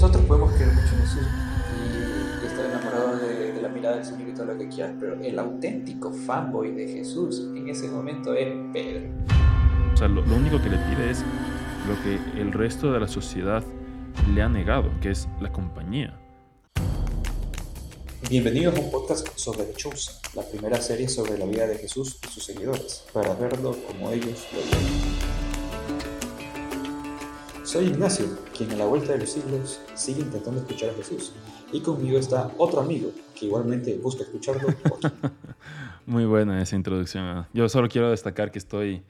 nosotros podemos creer mucho en Jesús y, estar enamorados de, la mirada del Señor y todo lo que quieras, pero el auténtico fanboy de Jesús en ese momento es Pedro. O sea, lo, lo único que le pide es lo que el resto de la sociedad le ha negado, que es la compañía. Bienvenidos a un podcast sobre The Chosen, la primera serie sobre la vida de Jesús y sus seguidores, para verlo como ellos lo ven. Soy Ignacio, quien a la vuelta de los siglos sigue intentando escuchar a Jesús. Y conmigo está otro amigo que igualmente busca escucharlo. Muy buena esa introducción. Yo solo quiero destacar que estoy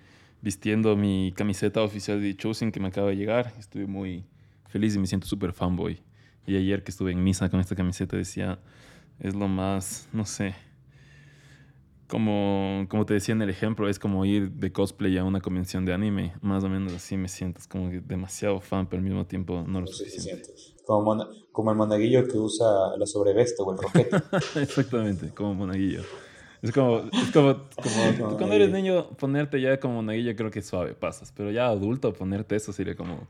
vistiendo mi camiseta oficial de Chosen que me acaba de llegar. Estoy muy feliz y me siento súper fanboy. Y ayer que estuve en misa con esta camiseta decía, es lo más, no sé, como, como te decía en el ejemplo, es como ir de cosplay a una convención de anime. Más o menos así me sientes, como demasiado fan, pero al mismo tiempo no lo suficiente. Como, como el monaguillo que usa la sobreveste o el roquete. Exactamente, como monaguillo. Es como, es como, como cuando eres niño, ponerte ya como monaguillo creo que es suave, pasas. Pero ya adulto, ponerte eso sería como,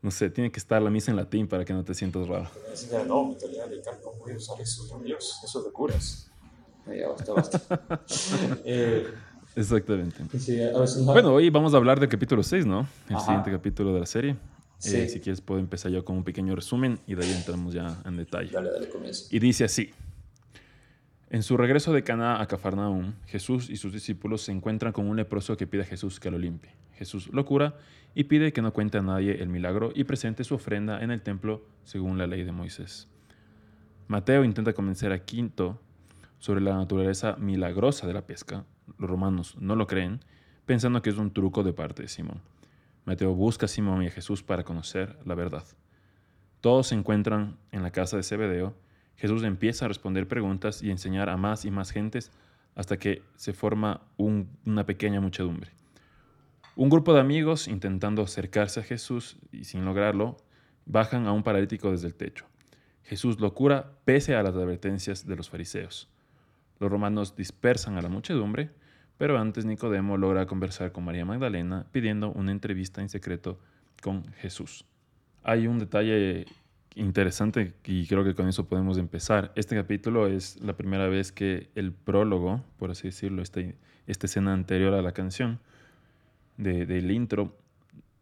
no sé, tiene que estar la misa en latín para que no te sientas raro. No, no voy a usar eso, Dios, eso de curas. Ya basta, basta. eh, Exactamente. Bueno, hoy vamos a hablar del capítulo 6, ¿no? El siguiente capítulo de la serie. Eh, si quieres puedo empezar yo con un pequeño resumen y de ahí entramos ya en detalle. Dale, dale, comienza. Y dice así. En su regreso de Cana a Cafarnaum, Jesús y sus discípulos se encuentran con un leproso que pide a Jesús que lo limpie. Jesús lo cura y pide que no cuente a nadie el milagro y presente su ofrenda en el templo según la ley de Moisés. Mateo intenta convencer a Quinto sobre la naturaleza milagrosa de la pesca, los romanos no lo creen, pensando que es un truco de parte de Simón. Mateo busca a Simón y a Jesús para conocer la verdad. Todos se encuentran en la casa de Zebedeo. Jesús empieza a responder preguntas y enseñar a más y más gentes hasta que se forma una pequeña muchedumbre. Un grupo de amigos, intentando acercarse a Jesús y sin lograrlo, bajan a un paralítico desde el techo. Jesús lo cura pese a las advertencias de los fariseos. Los romanos dispersan a la muchedumbre, pero antes Nicodemo logra conversar con María Magdalena pidiendo una entrevista en secreto con Jesús. Hay un detalle interesante y creo que con eso podemos empezar. Este capítulo es la primera vez que el prólogo, por así decirlo, esta, esta escena anterior a la canción del intro,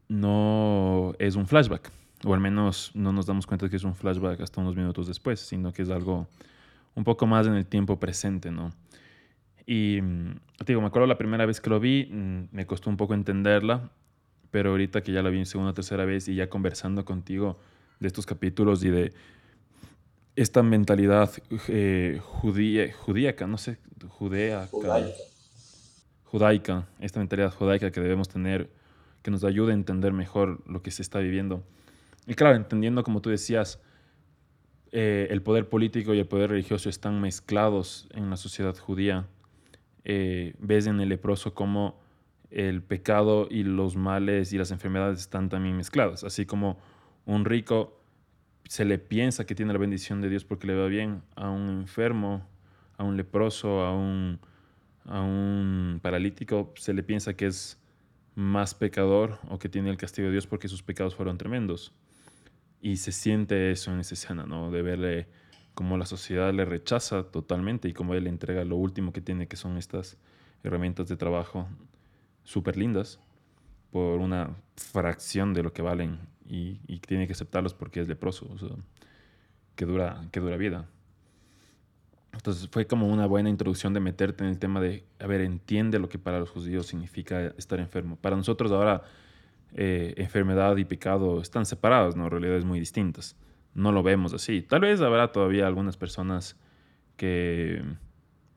no es un flashback, o al menos no nos damos cuenta que es un flashback hasta unos minutos después, sino que es algo un poco más en el tiempo presente, ¿no? Y mm, te digo, me acuerdo la primera vez que lo vi, mm, me costó un poco entenderla, pero ahorita que ya la vi en segunda o tercera vez y ya conversando contigo de estos capítulos y de esta mentalidad eh, judía, judíaca, no sé, judea, judaica. judaica, esta mentalidad judaica que debemos tener, que nos ayude a entender mejor lo que se está viviendo. Y claro, entendiendo, como tú decías, eh, el poder político y el poder religioso están mezclados en la sociedad judía. Eh, ves en el leproso cómo el pecado y los males y las enfermedades están también mezcladas. Así como un rico se le piensa que tiene la bendición de Dios porque le va bien a un enfermo, a un leproso, a un, a un paralítico, se le piensa que es más pecador o que tiene el castigo de Dios porque sus pecados fueron tremendos. Y se siente eso en esa escena, ¿no? De verle cómo la sociedad le rechaza totalmente y cómo él le entrega lo último que tiene, que son estas herramientas de trabajo súper lindas, por una fracción de lo que valen y, tiene que aceptarlos porque es leproso, o sea, que, dura, que dura vida. Entonces fue como una buena introducción de meterte en el tema de, a ver, entiende lo que para los judíos significa estar enfermo. Para nosotros ahora eh, enfermedad y pecado están separados, ¿no? Realidades muy distintas. No lo vemos así. Tal vez habrá todavía algunas personas que,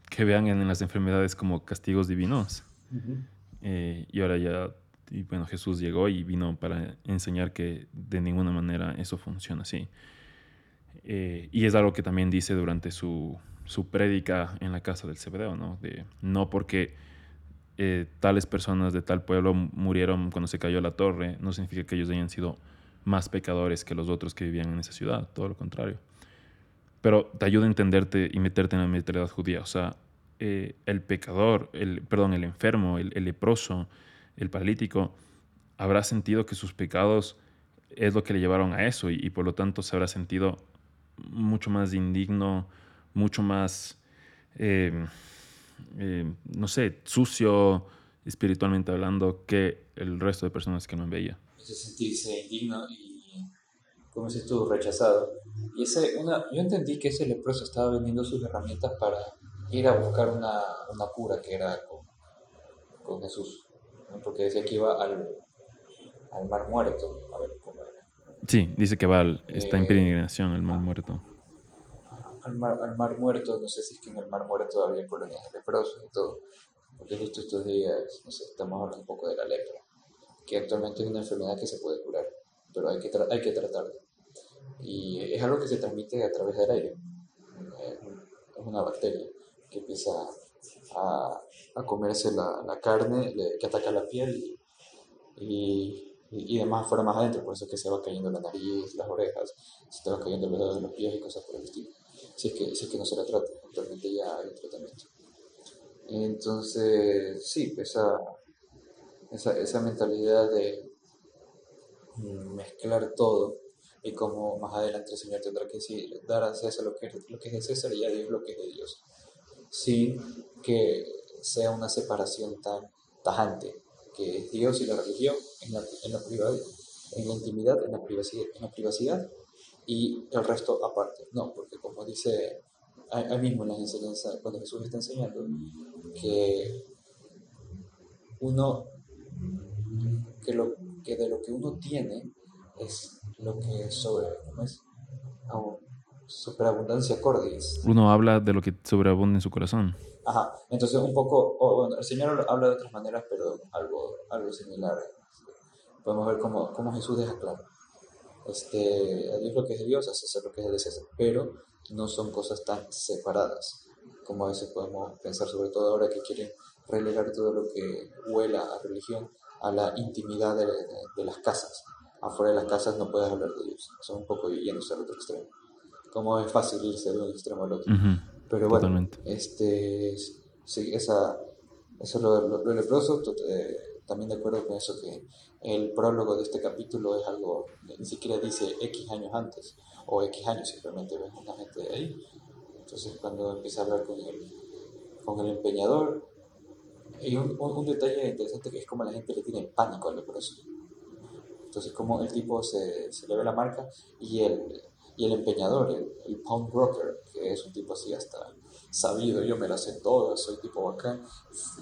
que vean en las enfermedades como castigos divinos. Eh, y ahora ya, y bueno, Jesús llegó y vino para enseñar que de ninguna manera eso funciona así. Eh, y es algo que también dice durante su, su prédica en la casa del Cebedeo, ¿no? De, no porque eh, tales personas de tal pueblo murieron cuando se cayó la torre, no significa que ellos hayan sido más pecadores que los otros que vivían en esa ciudad, todo lo contrario. Pero te ayuda a entenderte y meterte en la mentalidad judía. O sea, eh, el pecador, el, perdón, el enfermo, el, leproso, el paralítico, habrá sentido que sus pecados es lo que le llevaron a eso y, por lo tanto se habrá sentido mucho más indigno, mucho más, em, em, no sé, sucio espiritualmente hablando que el resto de personas que no veía. Ese sentirse indigno y, como dices tú, rechazado. Y ese, una, yo entendí que ese leproso estaba vendiendo sus herramientas para ir a buscar una, una cura que era con, con Jesús, porque decía que iba al, al mar muerto, a ver cómo era. Sí, dice que va al, está en eh, peregrinación al mar muerto. Al mar, al mar muerto, no sé si es que en el mar muerto había colonias de leprosos y todo, porque justo estos días, no sé, estamos hablando un poco de la lepra, que actualmente es una enfermedad que se puede curar, pero hay que, hay que tratarla. Y es algo que se transmite a través del aire, es una bacteria que empieza a, a comerse la, la carne, que ataca la piel y, y, y, demás fuera más adentro, por eso es que se va cayendo la nariz, las orejas, se te va cayendo los dedos de los pies y cosas por el estilo. Si es que, si es que no se la trata, actualmente ya hay un tratamiento. Entonces, sí, esa, esa, esa mentalidad de mezclar todo y como más adelante el Señor tendrá que decir, dar a César lo que, lo que es de César y a Dios lo que es de Dios sin que sea una separación tan tajante, que es Dios y la religión en la, en la privacidad, en la intimidad, en la privacidad, en la privacidad y el resto aparte. No, porque como dice ahí mismo en las enseñanzas, cuando Jesús está enseñando, que uno, que, lo, que de lo que uno tiene es lo que sobre, ¿cómo es? superabundancia cordis. Uno habla de lo que sobreabunda en su corazón. Ajá, entonces un poco, bueno, el Señor habla de otras maneras, pero algo, algo similar. Podemos ver cómo, cómo Jesús deja claro. Este, a Dios lo que es de Dios, a César lo que es de César, pero no son cosas tan separadas como a veces podemos pensar, sobre todo ahora que quieren relegar todo lo que huela a religión a la intimidad de, de, las casas. Afuera de las casas no puedes hablar de Dios, son un poco yéndose al otro extremo como es fácil irse de un extremo al otro. Pero bueno, este, sí, esa, eso lo, lo, leproso, eh, también de acuerdo con eso que el prólogo de este capítulo es algo, ni siquiera dice X años antes, o X años simplemente ves una gente de ahí. Entonces cuando empieza a hablar con el, con el empeñador, hay un, un, detalle interesante que es como la gente le tiene pánico al leproso. Entonces como el tipo se, se le ve la marca y el, y el empeñador, el, el pound broker, que es un tipo así hasta sabido, yo me lo sé todo, soy tipo bacán,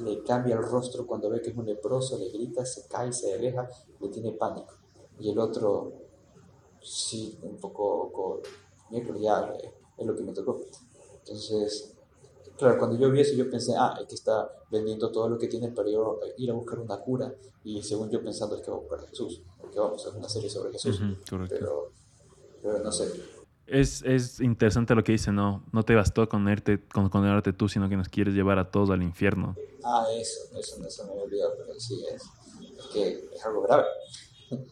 le cambia el rostro cuando ve que es un leproso, le grita, se cae, se aleja, le tiene pánico. Y el otro, sí, un poco, miércoles ya es lo que me tocó. Entonces, claro, cuando yo vi eso, yo pensé, ah, es que está vendiendo todo lo que tiene para ir a buscar una cura. Y según yo pensando, es que va a buscar a Jesús, porque vamos, es una serie sobre Jesús. pero pero no sé. Es, es, interesante lo que dice, no, no te bastó con, con condenarte tú, sino que nos quieres llevar a todos al infierno. Ah, eso, eso, eso me he olvidado, pero sí, es, es que es algo grave.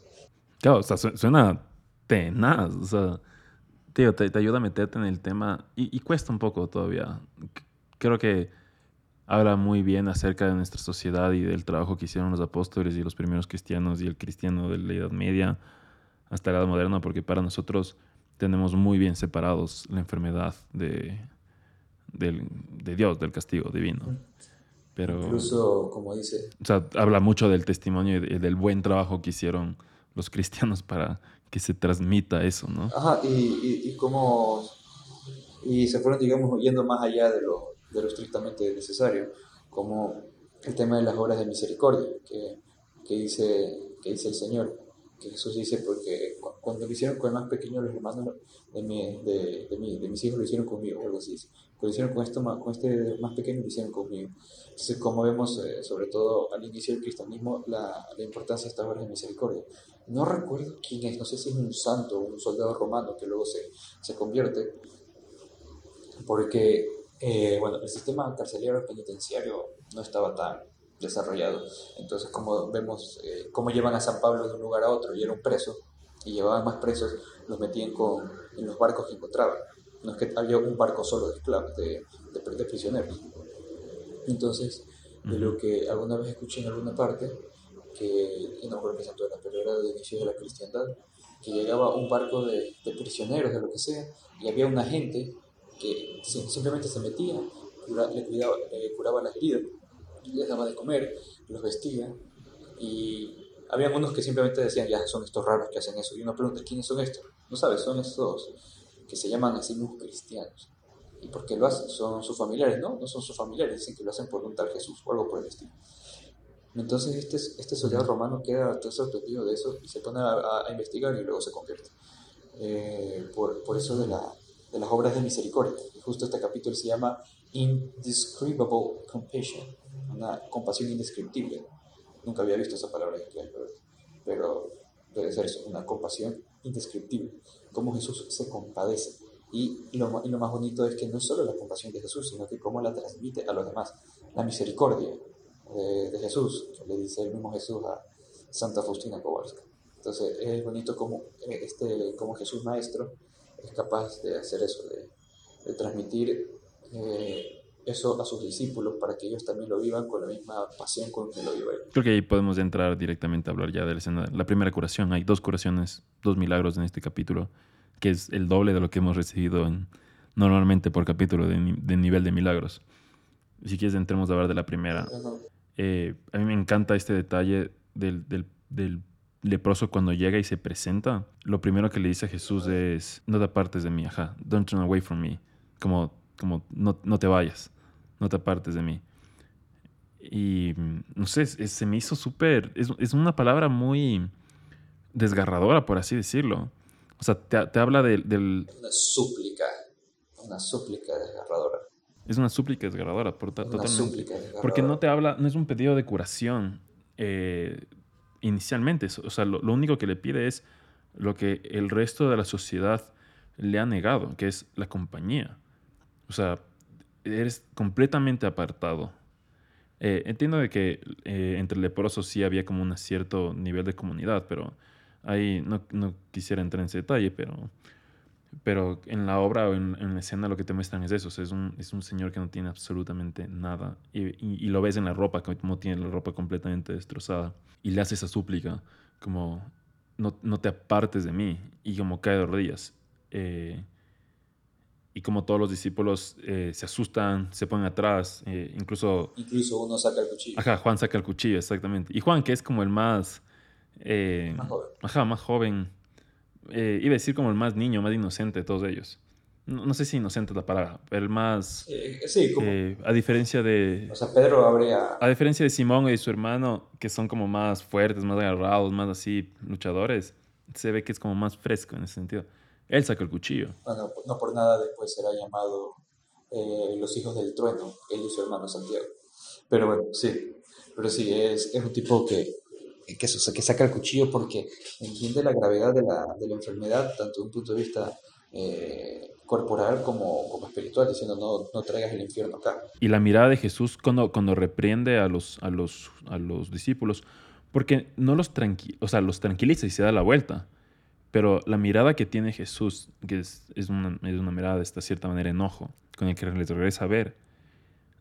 Claro, o sea, suena tenaz, o sea, tío, te, te, ayuda a meterte en el tema y, y, cuesta un poco todavía. Creo que habla muy bien acerca de nuestra sociedad y del trabajo que hicieron los apóstoles y los primeros cristianos y el cristiano de la Edad Media hasta la edad moderna, porque para nosotros tenemos muy bien separados la enfermedad de, de Dios, del castigo divino. Pero, Incluso, como dice... O sea, habla mucho del testimonio y del buen trabajo que hicieron los cristianos para que se transmita eso, ¿no? Ajá, y, y, y como... Y se fueron, digamos, yendo más allá de lo, de lo estrictamente necesario, como el tema de las obras de misericordia, que, que, dice, que dice el Señor que Jesús dice, porque cuando lo hicieron con el más pequeño, los hermanos de, mi, de, de, mi, de mis hijos lo hicieron conmigo, algo así. Lo hicieron con, esto, con este más pequeño, lo hicieron conmigo. Entonces, como vemos, eh, sobre todo al inicio del cristianismo, la, la importancia de estas obras de misericordia. No recuerdo quién es, no sé si es un santo o un soldado romano que luego se, se convierte, porque, eh, bueno, el sistema carcelario penitenciario no estaba tan desarrollado. Entonces, como vemos eh, cómo llevan a San Pablo de un lugar a otro, y era un preso, y llevaban más presos, los metían con, en los barcos que encontraban. No es que había un barco solo de esclavos, de, de, prisioneros. Entonces, de lo que alguna vez escuché en alguna parte, que, no recuerdo qué santo era, pero era de inicio de la cristiandad, que llegaba un barco de, de prisioneros, de lo que sea, y había una gente que simplemente se metía, le, cuidaba, le curaba las heridas, les daba de comer, los vestía, y había unos que simplemente decían, ya, son estos raros que hacen eso, y uno pregunta, ¿quiénes son estos? No sabes, son estos que se llaman así mismos cristianos. ¿Y por qué lo hacen? Son sus familiares, ¿no? No son sus familiares, dicen que lo hacen por un tal Jesús o algo por el estilo. Entonces este, este soldado romano queda todo sorprendido de eso y se pone a, investigar y luego se convierte. Eh, por, por, eso de, la, de, las obras de misericordia. Y justo este capítulo se llama Indescribable Compassion, una compasión indescriptible. Nunca había visto esa palabra en inglés, pero, debe ser eso, una compasión indescriptible. Cómo Jesús se compadece. Y lo, más bonito es que no es solo la compasión de Jesús, sino que cómo la transmite a los demás. La misericordia, de, Jesús, le dice el mismo Jesús a Santa Faustina Kowalska. Entonces es bonito como, eh, este, como Jesús Maestro es capaz de hacer eso, de, transmitir eh, eso a sus discípulos para que ellos también lo vivan con la misma pasión con que lo vive él. Creo que ahí podemos entrar directamente a hablar ya de la escena. La primera curación, hay dos curaciones, dos milagros en este capítulo, que es el doble de lo que hemos recibido en, normalmente por capítulo de, nivel de milagros. Si quieres, entremos a hablar de la primera. Eh, a mí me encanta este detalle del, del, del, leproso cuando llega y se presenta. Lo primero que le dice a Jesús es, no te apartes de mí, ajá, don't turn away from me. Como, como no, no te vayas, no te apartes de mí. Y no sé, se me hizo súper, es, es, una palabra muy desgarradora, por así decirlo. O sea, te, te habla del... Una súplica, una súplica desgarradora. Es una súplica desgarradora, por, totalmente. Porque no te habla, no es un pedido de curación eh, inicialmente. O sea, lo, único que le pide es lo que el resto de la sociedad le ha negado, que es la compañía. O sea, eres completamente apartado. Eh, entiendo de que eh, entre leprosos sí había como un cierto nivel de comunidad, pero ahí no, no quisiera entrar en ese detalle, pero pero en la obra o en, la escena lo que te muestran es eso. es, un, es un señor que no tiene absolutamente nada. Y, y, lo ves en la ropa, como tiene la ropa completamente destrozada. Y le hace esa súplica, como, no, no te apartes de mí. Y como cae de rodillas. Eh, y como todos los discípulos eh, se asustan, se ponen atrás, eh, incluso... Incluso uno saca el cuchillo. Ajá, Juan saca el cuchillo, exactamente. Y Juan, que es como el más... más joven. Ajá, más joven eh, iba a decir como el más niño, más inocente de todos ellos. No, sé si inocente es la palabra, pero el más... sí, como... Eh, a diferencia de... O sea, Pedro habría... A diferencia de Simón y su hermano, que son como más fuertes, más agarrados, más así, luchadores, se ve que es como más fresco en ese sentido. Él saca el cuchillo. Bueno, no por nada después será llamado eh, los hijos del trueno, él y su hermano Santiago. Pero bueno, sí. Pero sí, es, es un tipo que que, eso, que saca el cuchillo porque entiende la gravedad de la, de la enfermedad, tanto de un punto de vista eh, corporal como, como, espiritual, diciendo no, no, traigas el infierno acá. Y la mirada de Jesús cuando, cuando reprende a los, a, los, a los discípulos, porque no los, tranqui o sea, los tranquiliza y se da la vuelta. Pero la mirada que tiene Jesús, que es, es, una, es una mirada de esta cierta manera enojo, con el que le regresa a ver,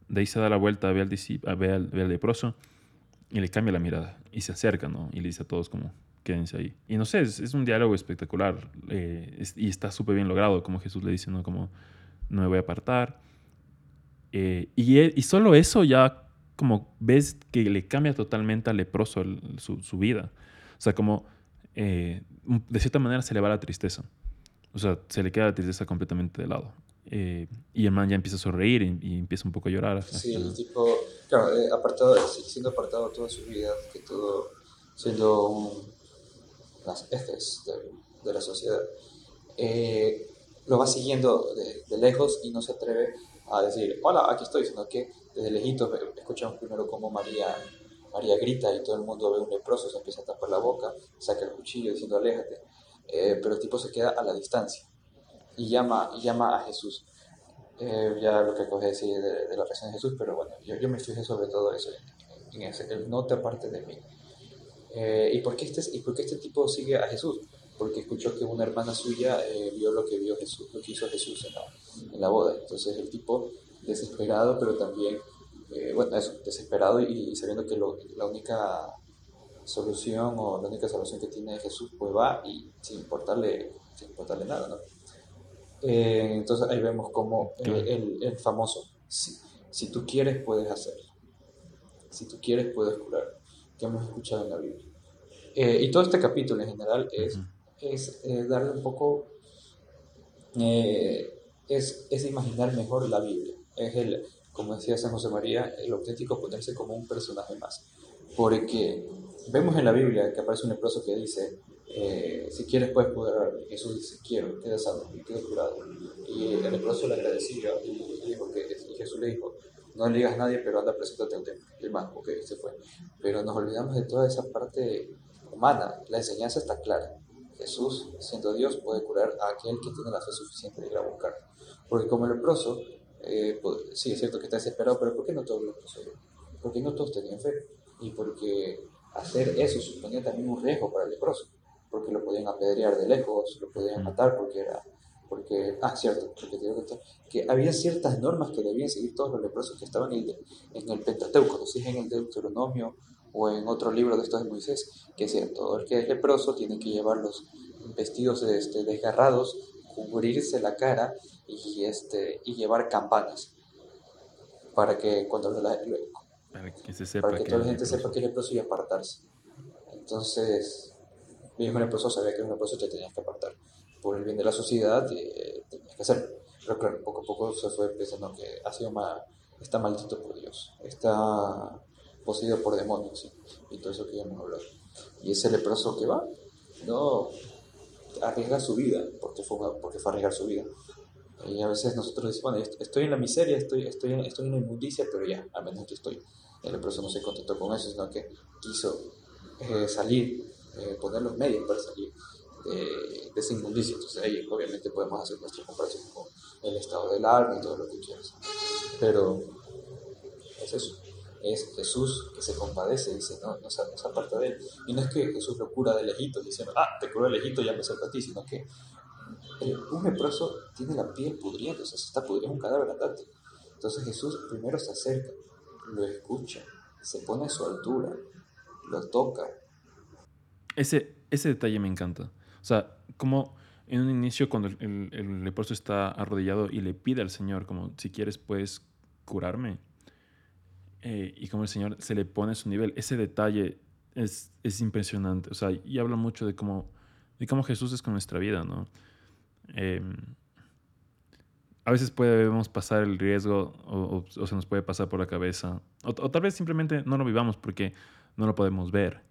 de ahí se da la vuelta, ve al, ve al, ve al leproso y le cambia la mirada y se acerca, ¿no? Y le dice a todos como, quédense ahí. Y no sé, es, es un diálogo espectacular eh, y está súper bien logrado, como Jesús le dice, ¿no? Como, no me voy a apartar. Eh, y, e, y, solo eso ya como ves que le cambia totalmente al leproso su, su, vida. O sea, como eh, de cierta manera se le va la tristeza. O sea, se le queda la tristeza completamente de lado. Eh, y el man ya empieza a sonreír y, empieza un poco a llorar. Sí, el tipo, claro, eh, apartado, siendo apartado toda su vida, que todo siendo un, las heces de, de la sociedad, eh, lo va siguiendo de, de, lejos y no se atreve a decir, hola, aquí estoy, sino que desde lejitos escuchamos primero cómo María, María grita y todo el mundo ve un leproso, se empieza a tapar la boca, saca el cuchillo diciendo, aléjate. pero el tipo se queda a la distancia y llama, llama a Jesús. Eh, ya lo que coge decir de, de, la oración de Jesús, pero bueno, yo, me fijé sobre todo eso, en, ese, el no te aparte de mí. Eh, ¿y, por qué este, ¿Y por qué este tipo sigue a Jesús? Porque escuchó que una hermana suya eh, vio lo que vio Jesús, lo que hizo Jesús en la, en la boda. Entonces el tipo desesperado, pero también, bueno, eso, desesperado y, sabiendo que lo, la única solución o la única solución que tiene Jesús, pues va y sin importarle, sin importarle nada, ¿no? Eh, entonces ahí vemos como el, el, famoso, si, si tú quieres puedes hacerlo, si tú quieres puedes curar, que hemos escuchado en la Biblia. Eh, y todo este capítulo en general es, es eh, darle un poco, es, es imaginar mejor la Biblia, es el, como decía San José María, el auténtico ponerse como un personaje más. Porque vemos en la Biblia que aparece un leproso que dice, eh, si quieres puedes curar. Jesús dice, quiero, queda sano, queda curado. Y el leproso le agradeció y, dijo que, Jesús le dijo, no le digas a nadie, pero anda, preséntate al templo. Y más, ok, se fue. Pero nos olvidamos de toda esa parte humana. La enseñanza está clara. Jesús, siendo Dios, puede curar a aquel que tiene la fe suficiente de ir a buscar. Porque como el leproso, eh, pues, sí, es cierto que está desesperado, pero ¿por qué no todos los Porque no todos tenían fe. Y porque hacer eso suponía también un riesgo para el leproso. Porque lo podían apedrear de lejos, lo podían matar porque era. Porque, ah, cierto, porque te que, que había ciertas normas que debían seguir todos los leprosos que estaban en el, en el Pentateuco, es en el Deuteronomio o en otro libro de estos de Moisés, que es todo el que es leproso tiene que llevar los vestidos este, desgarrados, cubrirse la cara y, este, y llevar campanas para que cuando la, para que, se sepa para que, toda la gente sepa que es leproso y apartarse. Entonces, un leproso sabía que un leproso te tenías que apartar. Por el bien de la sociedad, eh, tenías que hacerlo. Pero claro, poco a poco se fue pensando que ha sido mal, está maldito por Dios, está poseído por demonios y todo eso que ya hemos hablado. Y ese leproso que va, no arriesga su vida, porque fue, porque fue a arriesgar su vida. Y a veces nosotros decimos, bueno, estoy en la miseria, estoy, estoy, en, estoy en la inmundicia, pero ya, al menos que estoy. El leproso no se contentó con eso, sino que quiso eh, salir, eh, poner los medios para salir de, esa inmundicia. Entonces ahí obviamente podemos hacer nuestra comparación con el estado del alma y todo lo que quieras. Pero es eso es Jesús que se compadece, dice, no, no se, aparta de él. Y no es que Jesús lo cura de lejito, diciendo, ah, te curo de lejito, ya me acerco a ti, sino que un leproso tiene la piel pudriendo, o sea, se está pudriendo, un cadáver andante. Entonces Jesús primero se acerca, lo escucha, se pone a su altura, lo toca. Ese, ese detalle me encanta. O sea, como en un inicio cuando el, el, leproso está arrodillado y le pide al Señor, como, si quieres, puedes curarme. Eh, y como el Señor se le pone a su nivel. Ese detalle es, es impresionante. O sea, y habla mucho de cómo, de cómo Jesús es con nuestra vida, ¿no? Em, a veces podemos pasar el riesgo o, se nos puede pasar por la cabeza. O, tal vez simplemente no lo vivamos porque no lo podemos ver.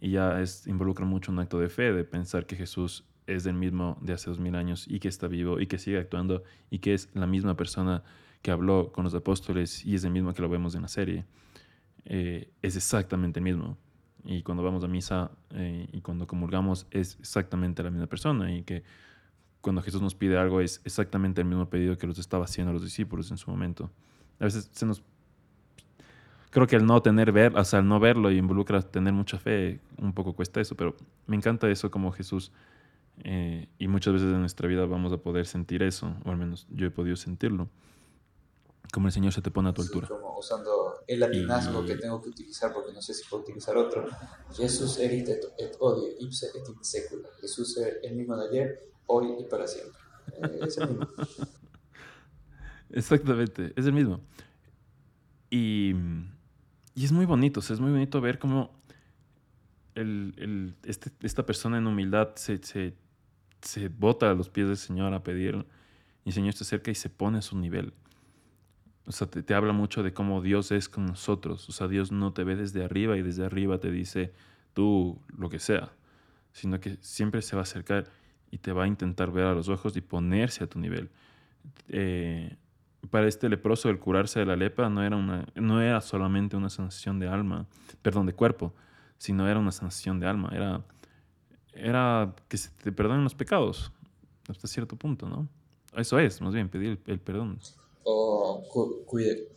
Y ya es, involucra mucho un acto de fe, de pensar que Jesús es el mismo de hace dos mil años y que está vivo y que sigue actuando y que es la misma persona que habló con los apóstoles y es el mismo que lo vemos en la serie. Eh, es exactamente el mismo. Y cuando vamos a misa eh, y cuando comulgamos es exactamente la misma persona y que cuando Jesús nos pide algo es exactamente el mismo pedido que los estaba haciendo los discípulos en su momento. A veces se nos... Creo que el no tener ver, o sea, el no verlo y involucra tener mucha fe, un poco cuesta eso, pero me encanta eso como Jesús eh, y muchas veces en nuestra vida vamos a poder sentir eso, o al menos yo he podido sentirlo, como el Señor se te pone a tu altura. Como usando el latinazgo que tengo que utilizar porque no sé si puedo utilizar otro. Jesús erit et, et odie, ipse et in secula. Jesús es el mismo de ayer, hoy y para siempre. Eh, es el mismo. Exactamente, es el mismo. Y, y, es muy bonito, es muy bonito ver cómo el, el, este, esta persona en humildad se, se, se, bota a los pies del Señor a pedir, y el Señor se acerca y se pone a su nivel. O sea, te, te, habla mucho de cómo Dios es con nosotros. O sea, Dios no te ve desde arriba y desde arriba te dice tú lo que sea, sino que siempre se va a acercar y te va a intentar ver a los ojos y ponerse a tu nivel. Eh, para este leproso el curarse de la lepra no era, una, no era solamente una sanación de alma, perdón, de cuerpo, sino era una sanación de alma, era, era que se te perdonen los pecados hasta cierto punto, ¿no? Eso es, más bien, pedir el, perdón. O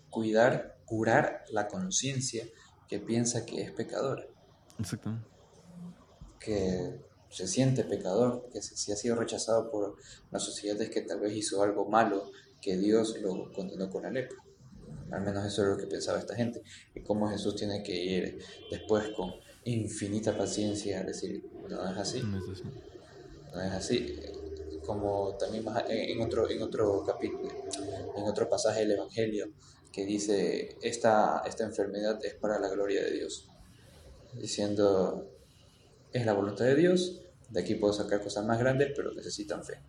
cuidar, curar la conciencia que piensa que es pecador. Exactamente. Que se siente pecador, que si ha sido rechazado por la sociedad es que tal vez hizo algo malo, que Dios lo condenó con la lepra. Al menos eso es lo que pensaba esta gente. Y cómo Jesús tiene que ir después con infinita paciencia, decir, no es así. No es así. Como también en otro, en otro capítulo, en otro pasaje del Evangelio, que dice, esta, esta enfermedad es para la gloria de Dios. Diciendo, es la voluntad de Dios, de aquí puedo sacar cosas más grandes, pero necesitan fe.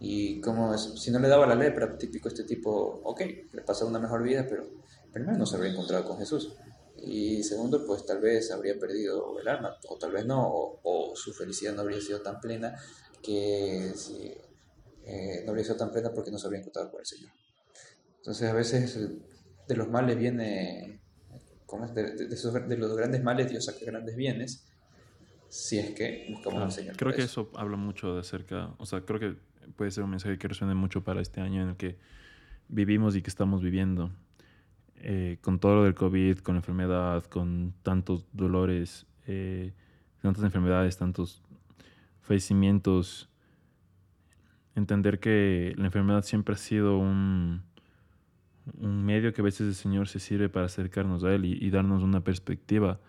Y como si no le daba la lepra, típico este tipo, ok, le pasó una mejor vida, pero primero no se habría encontrado con Jesús. Y segundo, pues tal vez habría perdido el alma, o tal vez no, o, su felicidad no habría sido tan plena que si, eh, no habría sido tan plena porque no se habría encontrado con el Señor. Entonces a veces de los males viene, de, de, los grandes males Dios saca grandes bienes, si es que buscamos al Señor. Creo que eso. habla mucho de acerca, o sea, creo que puede ser un mensaje que resuene mucho para este año en el que vivimos y que estamos viviendo. Eh, con todo lo del COVID, con la enfermedad, con tantos dolores, eh, tantas enfermedades, tantos fallecimientos, entender que la enfermedad siempre ha sido un, un medio que a veces el Señor se sirve para acercarnos a Él y, darnos una perspectiva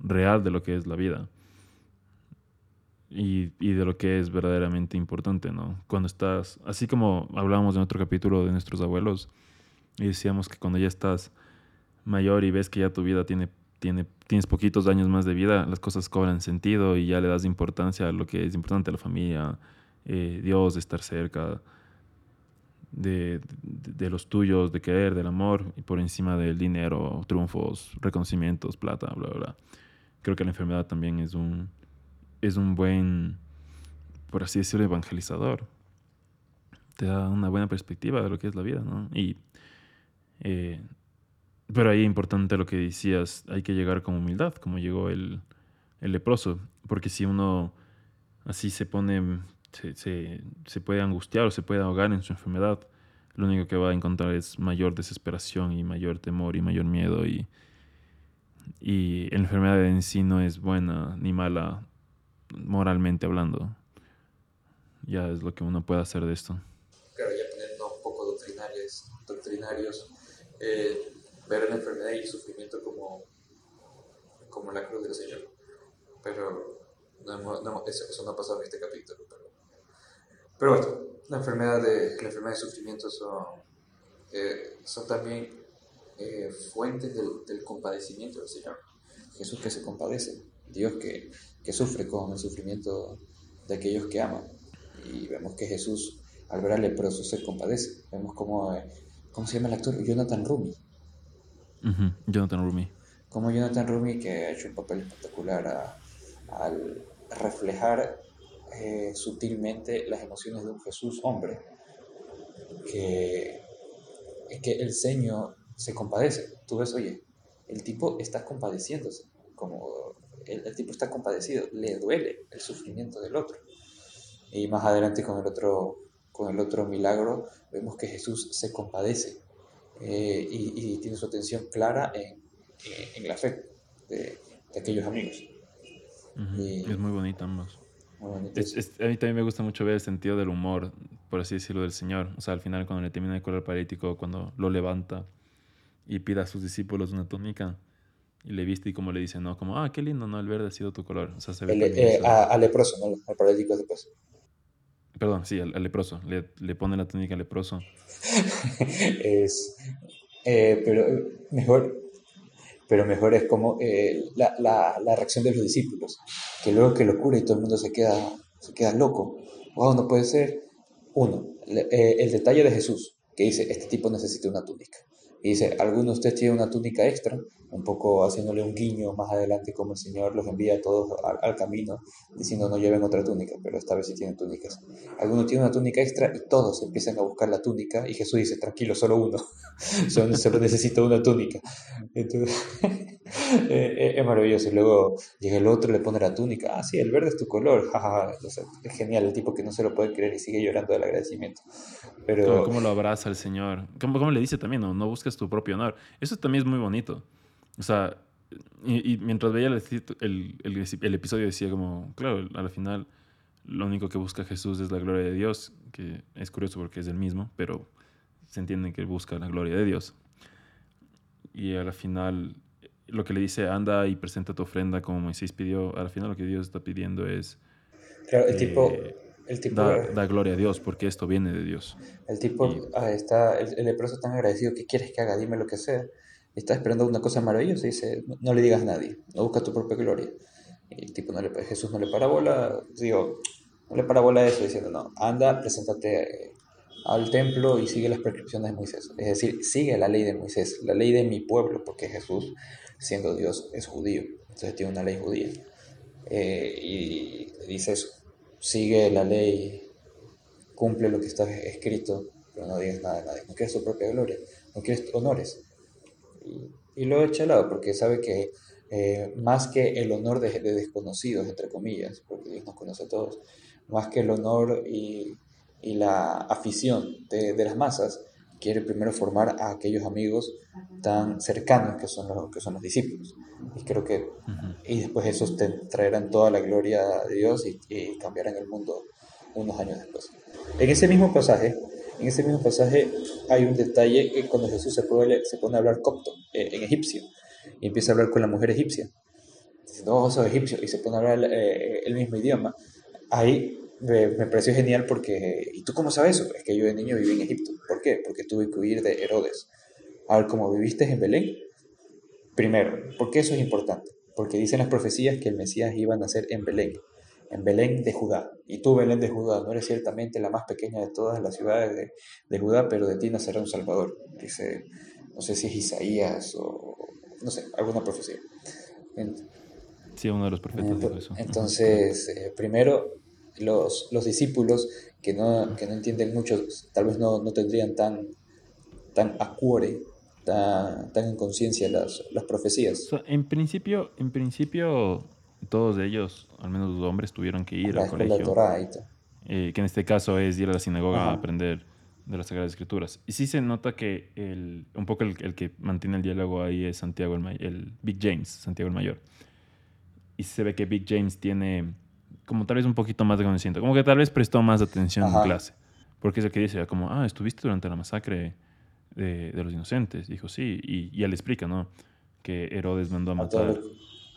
real de lo que es la vida y, y, de lo que es verdaderamente importante, ¿no? Cuando estás, así como hablábamos en otro capítulo de nuestros abuelos, y decíamos que cuando ya estás mayor y ves que ya tu vida tiene, tiene, tienes poquitos años más de vida, las cosas cobran sentido y ya le das importancia a lo que es importante, la familia, eh, Dios, de estar cerca, de, de, los tuyos, de querer, del amor, y por encima del dinero, triunfos, reconocimientos, plata, bla, bla, bla. Creo que la enfermedad también es un, es un buen, por así decirlo, evangelizador. Te da una buena perspectiva de lo que es la vida, ¿no? Y, eh, pero ahí es importante lo que decías, hay que llegar con humildad, como llegó el, el leproso, porque si uno así se pone se, se, puede angustiar o se puede ahogar en su enfermedad, lo único que va a encontrar es mayor desesperación y mayor temor y mayor miedo. Y, y la enfermedad en sí no es buena ni mala moralmente hablando. Ya es lo que uno puede hacer de esto. Claro, ya poniendo un poco doctrinarios, doctrinarios eh, ver la enfermedad y el sufrimiento como, como la cruz del Señor. Pero no, eso, eso, no ha pasado en este capítulo. Pero bueno, la enfermedad de, la enfermedad de sufrimiento son, eh, son también eh, fuentes del, del, compadecimiento del Señor. Jesús que se compadece, Dios que, que sufre con el sufrimiento de aquellos que aman. Y vemos que Jesús, al ver al leproso, se compadece. Vemos cómo, eh, ¿cómo se llama el actor? Jonathan Rumi. Jonathan Rumi. Como Jonathan Rumi, que ha hecho un papel espectacular al reflejar eh, sutilmente las emociones de un Jesús hombre, que, que el Señor se compadece. Tú ves, oye, el tipo está compadeciéndose, como el, tipo está compadecido, le duele el sufrimiento del otro. Y más adelante con el otro, con el otro milagro vemos que Jesús se compadece eh, y, tiene su atención clara en, en, la fe de, aquellos amigos. es muy bonito ambos a mí también me gusta mucho ver el sentido del humor, por así decirlo, del Señor. O sea, al final cuando le termina de curar al paralítico, cuando lo levanta y pide a sus discípulos una túnica y le viste y como le dice, no, como, ah, qué lindo, no, el verde ha sido tu color. O sea, se ve eh, Al leproso, ¿no? Al paralítico después. Perdón, sí, al, leproso. Le, le, pone la túnica al leproso. es, eh, pero mejor, pero mejor es como eh, la, la, la, reacción de los discípulos, que luego que lo cura y todo el mundo se queda, se queda loco. Wow, no puede ser. Uno, eh, el detalle de Jesús, que dice, este tipo necesita una túnica. Y dice, ¿alguno de ustedes tiene una túnica extra? Un poco haciéndole un guiño más adelante como el Señor los envía a todos al, camino, diciendo no lleven otra túnica, pero esta vez sí tienen túnicas. Alguno tiene una túnica extra y todos empiezan a buscar la túnica y Jesús dice, tranquilo, solo uno, solo, solo necesito una túnica. Entonces, eh, eh, es maravilloso. Y luego llega el otro, le pone la túnica, ah, sí, el verde es tu color, es genial, el tipo que no se lo puede creer y sigue llorando del agradecimiento. Pero... ¿Cómo, lo abraza el Señor? ¿Cómo, cómo le dice también, no, no busques tu propio honor? Eso también es muy bonito. O sea, y, mientras veía el, el, el, episodio decía como, claro, al final lo único que busca Jesús es la gloria de Dios, que es curioso porque es el mismo, pero se entiende que busca la gloria de Dios. Y al final lo que le dice, anda y presenta tu ofrenda como Moisés pidió, al final lo que Dios está pidiendo es... Claro, el tipo... eh, El tipo, da, da gloria a Dios porque esto viene de Dios. el tipo Y- ah, está, el, el leproso tan agradecido, ¿qué quieres que haga? Dime lo que sea. Está esperando una cosa maravillosa dice, no, le digas a nadie, no busca tu propia gloria. Y el tipo no le, Jesús no le para bola, digo, no le para bola a eso diciendo, no, anda, preséntate eh, al templo y sigue las prescripciones de Moisés. Es decir, sigue la ley de Moisés, la ley de mi pueblo, porque Jesús, siendo Dios, es judío, entonces tiene una ley judía. Eh, y dice eso, sigue la ley, cumple lo que está escrito, pero no digas nada de nadie, no quieres tu propia gloria, no quieres honores. Y, y lo echa al lado porque sabe que eh, más que el honor de, de desconocidos, entre comillas, porque Dios nos conoce a todos, más que el honor y, y la afición de, de las masas, quiere primero formar a aquellos amigos tan cercanos que son los, que son los discípulos. Y creo que Ujú. y después esos te traerán toda la gloria de Dios y, y cambiarán el mundo unos años después. En ese mismo pasaje, en ese mismo pasaje hay un detalle que cuando Jesús se pone, se pone a hablar copto, eh, en egipcio, y empieza a hablar con la mujer egipcia. Dice, no, sos egipcio, y se pone a hablar eh, el mismo idioma. Ahí me, me pareció genial porque, ¿y tú cómo sabes eso? Es que yo de niño viví en Egipto. ¿Por qué? Porque tuve que huir de Herodes. A ver, como viviste en Belén, Primero, ¿por qué eso es importante? Porque dicen las profecías que el Mesías iba a nacer en Belén, en Belén de Judá. Y tú, Belén de Judá, no eres ciertamente la más pequeña de todas las ciudades de, de Judá, pero de ti nacerá un Salvador. Dice, no sé si es Isaías o, no sé, alguna profecía. En- Sí, uno de los profetas dijo eso. Ujú. entonces, eh, primero, los, los discípulos que no, que no entienden mucho, tal vez no, no tendrían tan, tan acuore, tan, tan en conciencia las, las O profecías. sea, en principio, en principio, todos ellos, al menos los hombres, tuvieron que ir la al colegio. Torah eh, que en este caso es ir a la sinagoga Ajá. a aprender de las Sagradas Escrituras. Y sí se nota que el, un poco el, el que mantiene el diálogo ahí es Santiago el, el Big James, Santiago el Mayor. Y se ve que Big James tiene como tal vez un poquito más de conocimiento, como que tal vez prestó más atención Ajá. en clase. Porque es el que dice, como, ah, estuviste durante la masacre de, de los inocentes. Dijo, sí, y, y él explica, ¿no? Que Herodes mandó a matar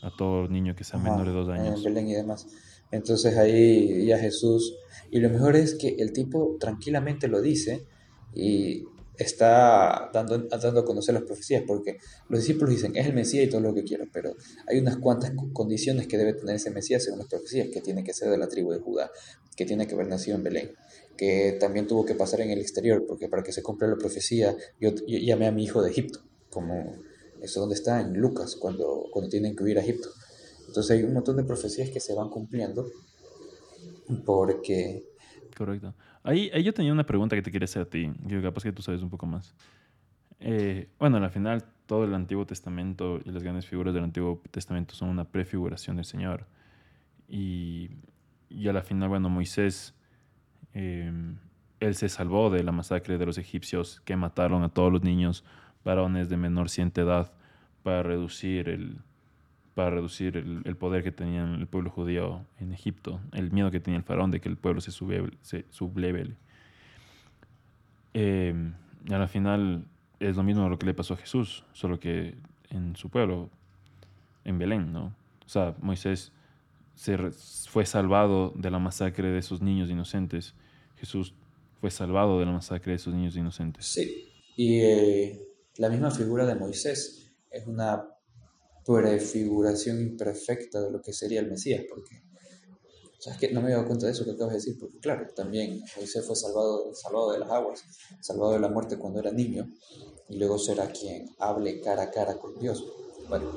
a todo niño que sea Ajá, menor de dos En años. Belén y demás. Entonces ahí ya Jesús, y lo mejor es que el tipo tranquilamente lo dice y está dando, dando a conocer las profecías, porque los discípulos dicen, es el Mesías y todo lo que quiera, pero hay unas cuantas co- condiciones que debe tener ese Mesías según las profecías, que tiene que ser de la tribu de Judá, que tiene que haber nacido en Belén, que también tuvo que pasar en el exterior, porque para que se cumpla la profecía, yo, yo llamé a mi hijo de Egipto, como eso donde está en Lucas, cuando, cuando tienen que huir a Egipto. Entonces hay un montón de profecías que se van cumpliendo porque... Correcto. Ahí, ahí yo tenía una pregunta que te quería hacer a ti. Yo capaz que tú sabes un poco más. Eh, bueno, al final todo el Antiguo Testamento y las grandes figuras del Antiguo Testamento son una prefiguración del Señor. Y, y a la final, bueno, Moisés, eh, él se salvó de la masacre de los egipcios que mataron a todos los niños varones de menor cierta edad para reducir el, para reducir el, el poder que tenía el pueblo judío en Egipto, el miedo que tenía el faraón de que el pueblo se, sube, se subleve. Eh, y a la final es lo mismo lo que le pasó a Jesús, solo que en su pueblo, en Belén, ¿no? O sea, Moisés se re- fue salvado de la masacre de esos niños inocentes. Jesús fue salvado de la masacre de esos niños inocentes. Sí, y eh, la misma figura de Moisés es una prefiguración imperfecta de lo que sería el Mesías, porque, ¿sabes qué? No me he dado cuenta de eso que acabas de decir, porque claro, también Moisés fue salvado, salvado de las aguas, salvado de la muerte cuando era niño, y luego será quien hable cara a cara con Dios. Bueno,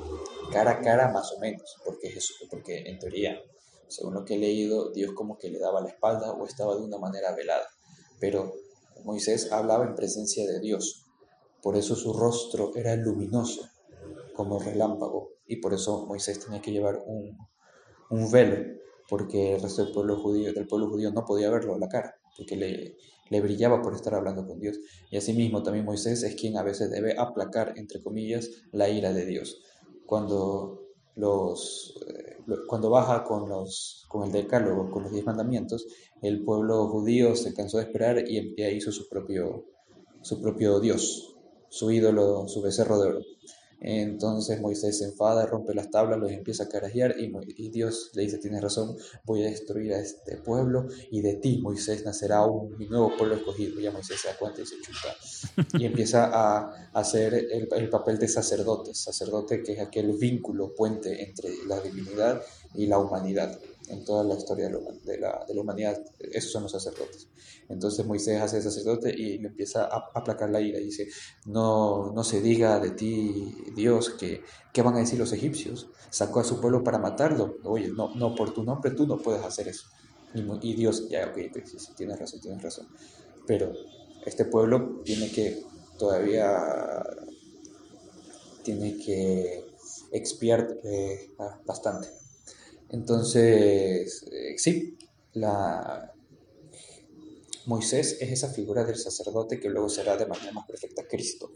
cara a cara más o menos, porque, Jesús, porque en teoría, según lo que he leído, Dios como que le daba la espalda o estaba de una manera velada, pero Moisés hablaba en presencia de Dios, por eso su rostro era luminoso como el relámpago y por eso Moisés tenía que llevar un, un velo porque el resto del pueblo judío del pueblo judío no podía verlo a la cara porque le, le brillaba por estar hablando con Dios. Y asimismo también Moisés es quien a veces debe aplacar entre comillas la ira de Dios. Cuando los eh, cuando baja con los con el decálogo con los diez mandamientos el pueblo judío se cansó de esperar y, y hizo su propio su propio Dios su ídolo su becerro de oro Entonces Moisés se enfada, rompe las tablas, los empieza a carajear y, Dios le dice, tienes razón, voy a destruir a este pueblo y de ti, Moisés, nacerá un nuevo pueblo escogido. Y ya Moisés se da cuenta y se chuta. Y empieza a hacer el, el papel de sacerdote, sacerdote que es aquel vínculo, puente entre la divinidad y la humanidad en toda la historia de la, de la, humanidad. Esos son los sacerdotes. Entonces Moisés hace sacerdote y le empieza a aplacar la ira. Y dice, no, no se diga de ti, Dios, que, ¿qué van a decir los egipcios? Sacó a su pueblo para matarlo. Oye, no, no por tu nombre tú no puedes hacer eso. Y, Dios, ya, ok, tienes razón, tienes razón. Pero este pueblo tiene que todavía, tiene que expiar eh, bastante. Entonces, eh, sí, la, Moisés es esa figura del sacerdote que luego será de manera más perfecta Cristo,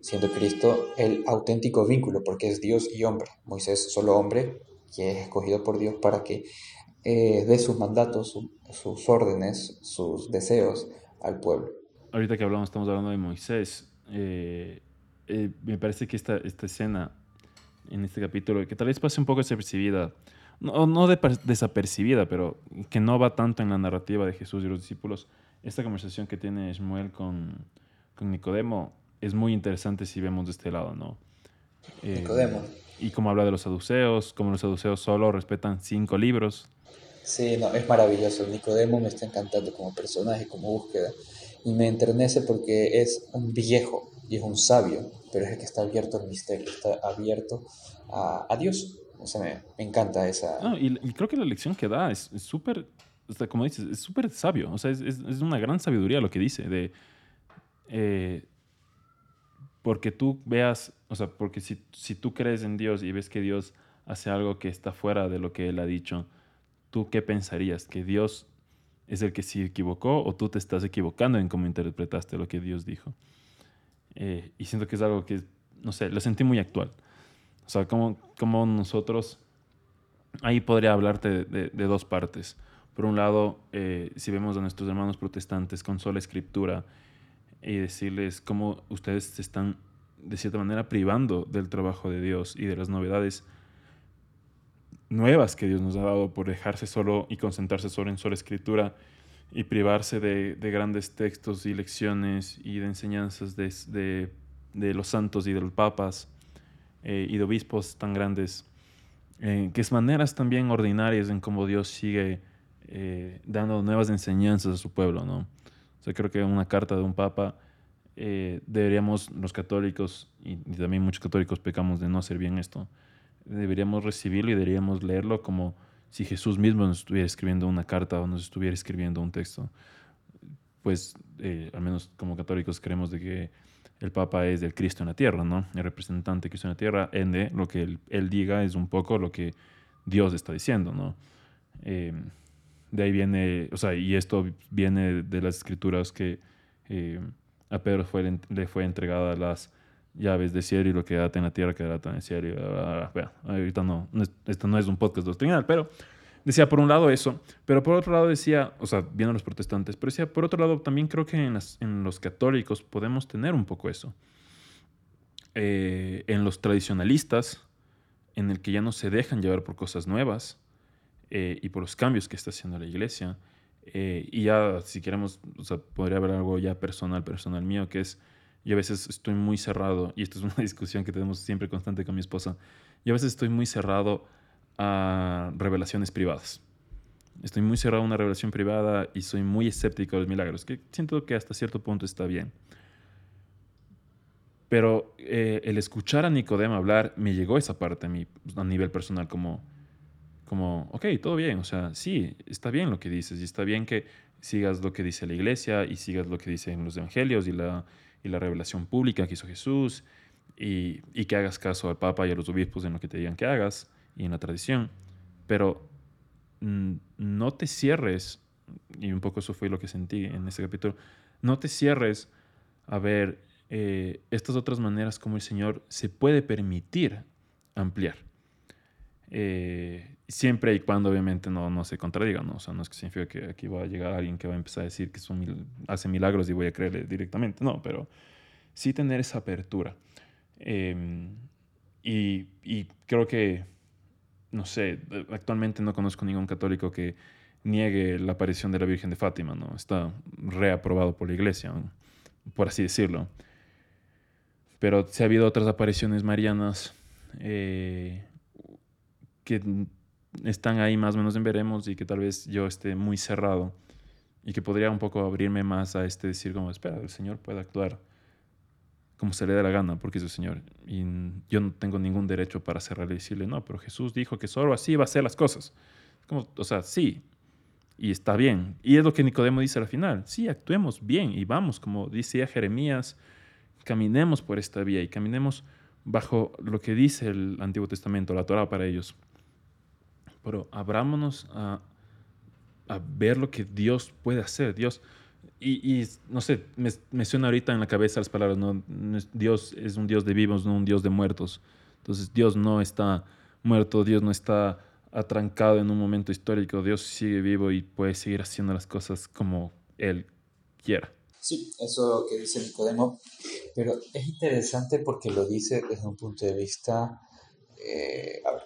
siendo Cristo el auténtico vínculo, porque es Dios y hombre. Moisés solo hombre, que es escogido por Dios para que eh, dé sus mandatos, sus órdenes, sus deseos al pueblo. Ahorita que hablamos, estamos hablando de Moisés. Eh, me parece que esta, esta escena en este capítulo, que tal vez pase un poco desapercibida, no, no desapercibida, pero que no va tanto en la narrativa de Jesús y los discípulos. Esta conversación que tiene Shmuel con, con Nicodemo es muy interesante si vemos de este lado, ¿no? Eh, Nicodemo. Y como habla de los saduceos, como los saduceos solo respetan cinco libros. Sí, no, es maravilloso. Nicodemo me está encantando como personaje, como búsqueda. Y me enternece porque es un viejo y es un sabio, pero es el que está abierto al misterio, está abierto a, a Dios. O sea, me, encanta esa... y, creo que la lección que da es súper, como dices, es súper sabio. O sea, es, es, una gran sabiduría lo que dice de... Eh, porque tú veas, o sea, porque si, si tú crees en Dios y ves que Dios hace algo que está fuera de lo que Él ha dicho, ¿tú qué pensarías? ¿Que Dios es el que se equivocó o tú te estás equivocando en cómo interpretaste lo que Dios dijo? Eh, y siento que es algo que, no sé, lo sentí muy actual. O sea, como, como nosotros, ahí podría hablarte de, dos partes. Por un lado, eh, si vemos a nuestros hermanos protestantes con sola escritura y decirles cómo ustedes se están, de cierta manera, privando del trabajo de Dios y de las novedades nuevas que Dios nos ha dado por dejarse solo y concentrarse solo en sola escritura y privarse de, grandes textos y lecciones y de enseñanzas de, de los santos y de los papas eh, y de obispos tan grandes, eh, que es maneras también ordinarias en cómo Dios sigue eh, dando nuevas enseñanzas a su pueblo, ¿no? O sea, creo que una carta de un papa deberíamos, los católicos, y, también muchos católicos pecamos de no hacer bien esto, deberíamos recibirlo y deberíamos leerlo como si Jesús mismo nos estuviera escribiendo una carta o nos estuviera escribiendo un texto. Pues, al menos como católicos creemos de que el Papa es del Cristo en la tierra, ¿no? El representante de Cristo en la tierra, ende, lo que él, diga es un poco lo que Dios está diciendo, ¿no? Eh, de ahí viene, o sea, y esto viene de las escrituras que eh, a Pedro le fue entregada las llaves de cielo y lo que data en la tierra quedará en el cielo. Ahorita no, esto no es un podcast doctrinal, pero decía por un lado eso, pero por otro lado decía, o sea, viendo los protestantes, pero decía por otro lado también creo que en, en los católicos podemos tener un poco eso. Eh, en los tradicionalistas, en el que ya no se dejan llevar por cosas nuevas eh, y por los cambios que está haciendo la iglesia. Eh, y ya, si queremos, o sea, podría haber algo ya personal, personal mío, que es, yo a veces estoy muy cerrado, y esto es una discusión que tenemos siempre constante con mi esposa, yo a veces estoy muy cerrado a revelaciones privadas. Estoy muy cerrado a una revelación privada y soy muy escéptico de los milagros, que siento que hasta cierto punto está bien. Pero eh, el escuchar a Nicodemo hablar me llegó esa parte a mí a nivel personal como, como, ok, todo bien, o sea, sí, está bien lo que dices y está bien que sigas lo que dice la iglesia y sigas lo que dicen los evangelios y la, y la revelación pública que hizo Jesús y, y que hagas caso al Papa y a los obispos en lo que te digan que hagas y en la tradición, pero no te cierres, y un poco eso fue lo que sentí en ese capítulo, no te cierres a ver eh, estas otras maneras como el Señor se puede permitir ampliar. Eh, siempre y cuando obviamente no, no se contradiga, ¿no? O sea, no es que significa que aquí va a llegar alguien que va a empezar a decir que son hace milagros y voy a creerle directamente, no, pero sí tener esa apertura. Em, Y, y creo que, no sé, actualmente no conozco ningún católico que niegue la aparición de la Virgen de Fátima, ¿no? Está reaprobado por la iglesia, por así decirlo. Pero si ha habido otras apariciones marianas eh, que están ahí más o menos en veremos y que tal vez yo esté muy cerrado y que podría un poco abrirme más a este decir como, espera, el Señor puede actuar como se le dé la gana, porque es el Señor. Y yo no tengo ningún derecho para cerrarle y decirle, no, pero Jesús dijo que solo así va a ser las cosas. Como, o sea, sí, y está bien. Y es lo que Nicodemo dice al final, sí, actuemos bien y vamos, como decía Jeremías, caminemos por esta vía y caminemos bajo lo que dice el Antiguo Testamento, la Torah para ellos. Pero abrámonos a, a ver lo que Dios puede hacer. Dios, y, no sé, me, suena ahorita en la cabeza las palabras, ¿no? Dios es un Dios de vivos, no un Dios de muertos. Entonces Dios no está muerto, Dios no está atrancado en un momento histórico, Dios sigue vivo y puede seguir haciendo las cosas como Él quiera. Sí, eso que dice Nicodemo, pero es interesante porque lo dice desde un punto de vista, eh, a ver,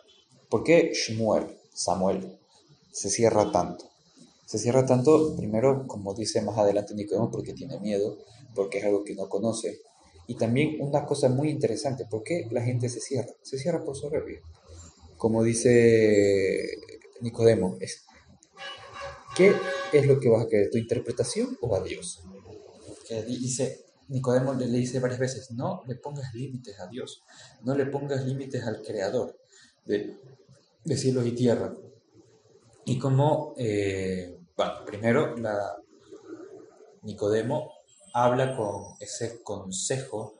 ¿por qué Shmuel, Samuel, se cierra tanto? Se cierra tanto, primero, como dice más adelante Nicodemo, porque tiene miedo, porque es algo que no conoce. Y también una cosa muy interesante, ¿por qué la gente se cierra? Se cierra por soberbia. Como dice Nicodemo, es, ¿qué es lo que vas a querer? ¿Tu interpretación o a Dios? que dice, Nicodemo le, dice varias veces, no le pongas límites a Dios, no le pongas límites al Creador de, de cielos y tierra. Y como, eh, bueno, primero la, Nicodemo habla con ese consejo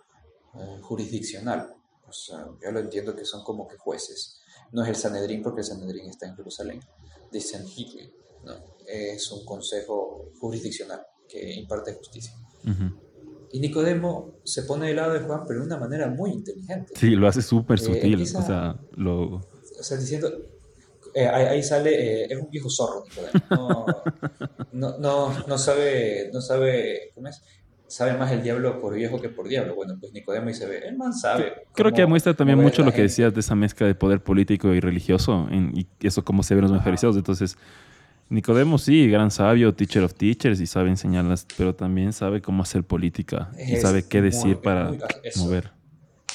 eh, jurisdiccional. O sea, yo lo entiendo que son como que jueces. No es el Sanedrín porque el Sanedrín está en Jerusalén. Dicen Hitler, no, es un consejo jurisdiccional que imparte justicia. Y Nicodemo se pone del lado de Juan, pero de una manera muy inteligente. Sí, lo hace súper eh, sutil. o sea, lo... O sea, diciendo, eh, ahí, sale, eh, es un viejo zorro, Nicodemo. No, no, no, sabe, no sabe, ¿cómo es? Sabe más el diablo por viejo que por diablo. Bueno, pues Nicodemo y se ve, el man sabe. Creo que muestra también mucho lo que decías de esa mezcla de poder político y religioso, y eso como se ven los fariseos. Entonces, Nicodemo sí, gran sabio, teacher of teachers y sabe enseñarlas, pero también sabe cómo hacer política y sabe qué decir para mover.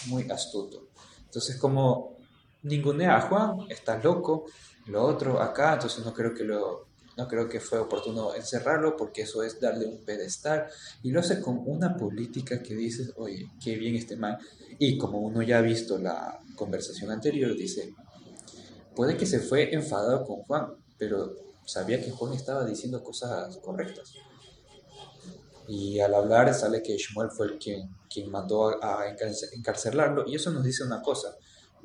Muy astuto. Entonces, como ningunea a Juan, está loco, lo otro acá, entonces no creo que lo no creo que fue oportuno encerrarlo porque eso es darle un pedestal y lo hace con una política que dices, oye, qué bien este man. Y como uno ya ha visto la conversación anterior, dice, puede que se fue enfadado con Juan, pero sabía que Juan estaba diciendo cosas correctas. Y al hablar sale que Shmuel fue el quien, quien mandó a, encarcelarlo. Y eso nos dice una cosa,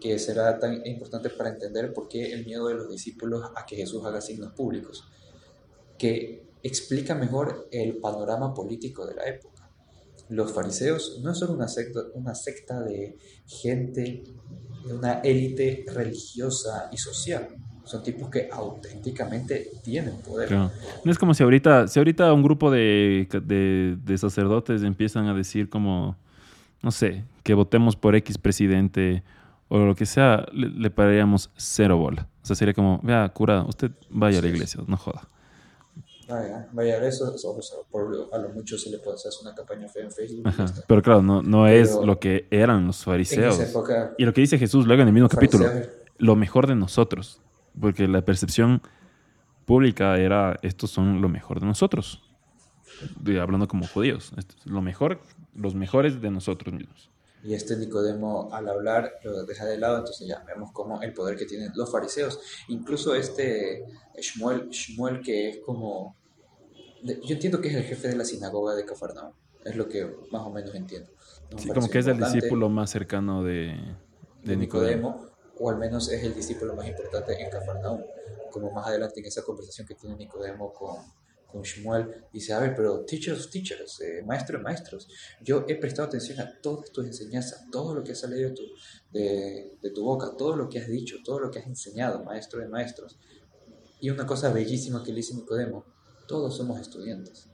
que será tan importante para entender por qué el miedo de los discípulos a que Jesús haga signos públicos, que explica mejor el panorama político de la época. Los fariseos no son una secta, una secta de gente, de una élite religiosa y social, son tipos que auténticamente tienen poder. No es como si ahorita, si ahorita un grupo de, de, sacerdotes empiezan a decir como, no sé, que votemos por X presidente o lo que sea, le, pararíamos cero bola. O sea, sería como, vea, cura, usted vaya a la iglesia, no joda. Vaya, vaya a eso, por, a lo mucho se le puede hacer una campaña fea en Facebook. Pero claro, no, no es lo que eran los fariseos. y lo que dice Jesús luego en el mismo capítulo, lo mejor de nosotros porque la percepción pública era, estos son lo mejor de nosotros, hablando como judíos, lo mejor, los mejores de nosotros mismos. Y este Nicodemo al hablar lo deja de lado, entonces ya vemos como el poder que tienen los fariseos. Incluso este Shmuel, Shmuel que es como, yo entiendo que es el jefe de la sinagoga de Cafarnaum, es lo que más o menos entiendo. sí, como que es el discípulo más cercano de, de, Nicodemo o al menos es el discípulo más importante en Cafarnaum. Como más adelante en esa conversación que tiene Nicodemo con, con Shmuel, dice, a ver, pero teachers, teachers, eh, maestros, maestros, yo he prestado atención a todas tus enseñanzas, todo lo que ha salido de tu, de, de tu boca, todo lo que has dicho, todo lo que has enseñado, maestro de maestros. Y una cosa bellísima que le dice Nicodemo, todos somos estudiantes.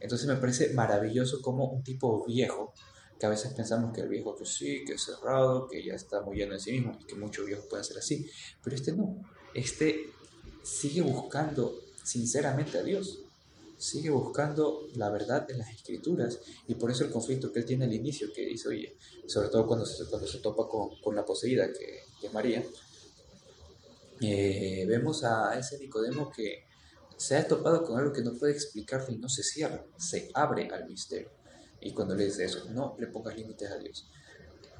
Entonces me parece maravilloso como un tipo viejo que a veces pensamos que el viejo que sí, que es cerrado, que ya está muy lleno de sí mismo, y que muchos viejos pueden ser así, pero este no, este sigue buscando sinceramente a Dios, sigue buscando la verdad en las escrituras y por eso el conflicto que él tiene al inicio, que dice, oye, sobre todo cuando se, cuando se topa con, con la poseída, que, que es María, eh, vemos a ese Nicodemo que se ha topado con algo que no puede explicarse y no se cierra, se abre al misterio. Y cuando le dice eso, no le pongas límites a Dios.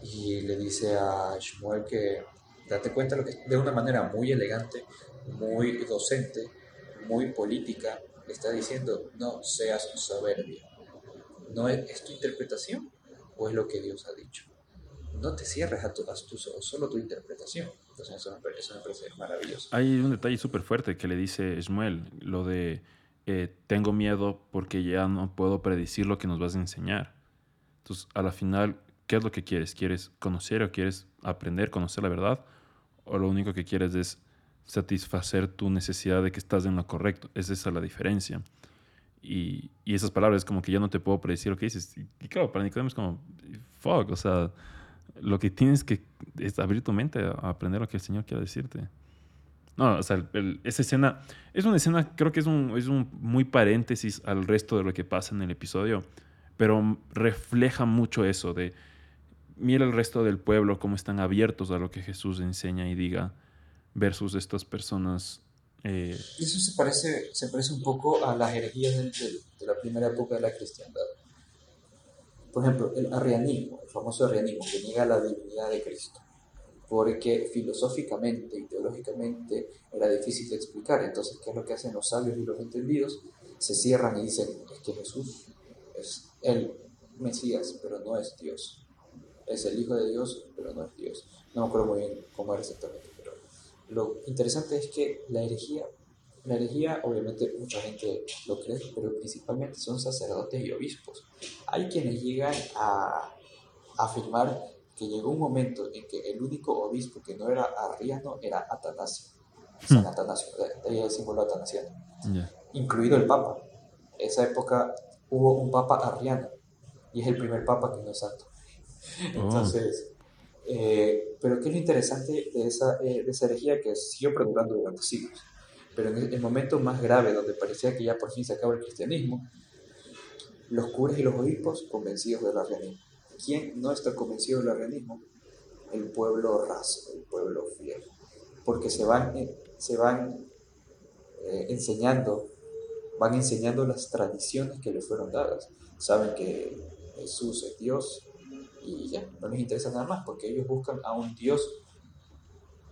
Y le dice a Shmuel que date cuenta lo que de una manera muy elegante, muy docente, muy política, le está diciendo, no seas soberbio. ¿No es, tu interpretación o es lo que Dios ha dicho? No te cierres a, tu, a solo tu interpretación. Entonces eso me, parece, maravilloso. Hay un detalle súper fuerte que le dice Shmuel, lo de eh, tengo miedo porque ya no puedo predecir lo que nos vas a enseñar. Entonces, a la final, ¿qué es lo que quieres? ¿Quieres conocer o quieres aprender, conocer la verdad? ¿O lo único que quieres es satisfacer tu necesidad de que estás en lo correcto? Es esa la diferencia. Y, y esas palabras como que yo no te puedo predecir lo que dices. Y, claro, para Nicodemo es como, fuck, o sea, lo que tienes que es abrir tu mente a aprender lo que el Señor quiere decirte. No, o sea, esa escena es una escena, creo que es un, es un muy paréntesis al resto de lo que pasa en el episodio, pero refleja mucho eso de, mira el resto del pueblo cómo están abiertos a lo que Jesús enseña y diga, versus estas personas. Eh, eso se parece, se parece un poco a las herejías de, de la primera época de la cristiandad. Por ejemplo, el arrianismo, el famoso arrianismo que niega la divinidad de Cristo porque filosóficamente y teológicamente era difícil de explicar. Entonces, ¿qué es lo que hacen los sabios y los entendidos? Se cierran y dicen, es que Jesús es el Mesías, pero no es Dios. Es el Hijo de Dios, pero no es Dios. No me acuerdo muy bien cómo era exactamente, lo interesante es que la herejía, la herejía obviamente mucha gente lo cree, pero principalmente son sacerdotes y obispos. Hay quienes llegan a afirmar que llegó un momento en que el único obispo que no era arriano era Atanasio, San hmm. Atanasio, de ahí el símbolo atanasiano, incluido el Papa. En esa época hubo un Papa arriano y es el primer Papa que no es santo. Oh. Eh, pero ¿qué es lo interesante de esa, eh, de esa herejía que siguió perdurando durante siglos? Pero en el, momento más grave, donde parecía que ya por fin se acaba el cristianismo, los curas y los obispos convencidos del arrianismo ¿Quién no está convencido del arrianismo? El pueblo raso, el pueblo fiel. Porque se van, eh, se van eh, enseñando, van enseñando las tradiciones que les fueron dadas. Saben que Jesús es Dios y ya, no les interesa nada más porque ellos buscan a un Dios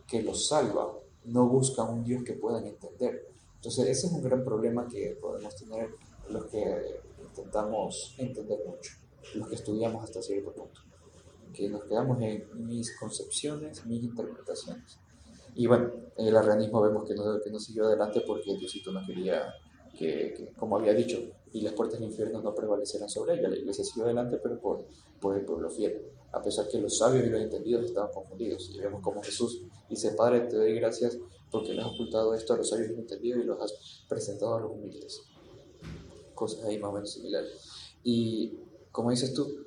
que los salva, no buscan un Dios que puedan entender. Entonces ese es un gran problema que podemos tener los que intentamos entender mucho los que estudiamos hasta cierto punto, que nos quedamos en mis concepciones, mis interpretaciones. Y bueno, el arrianismo vemos que no, que no siguió adelante porque Diosito no quería que, como había dicho, y las puertas del infierno no prevalecieran sobre ella. La iglesia siguió adelante, pero por, por el pueblo fiel, a pesar que los sabios y los entendidos estaban confundidos. Y vemos como Jesús dice, Padre, te doy gracias porque le has ocultado esto a los sabios y los entendidos y los has presentado a los humildes. Cosas ahí más o menos similares. Y como dices tú,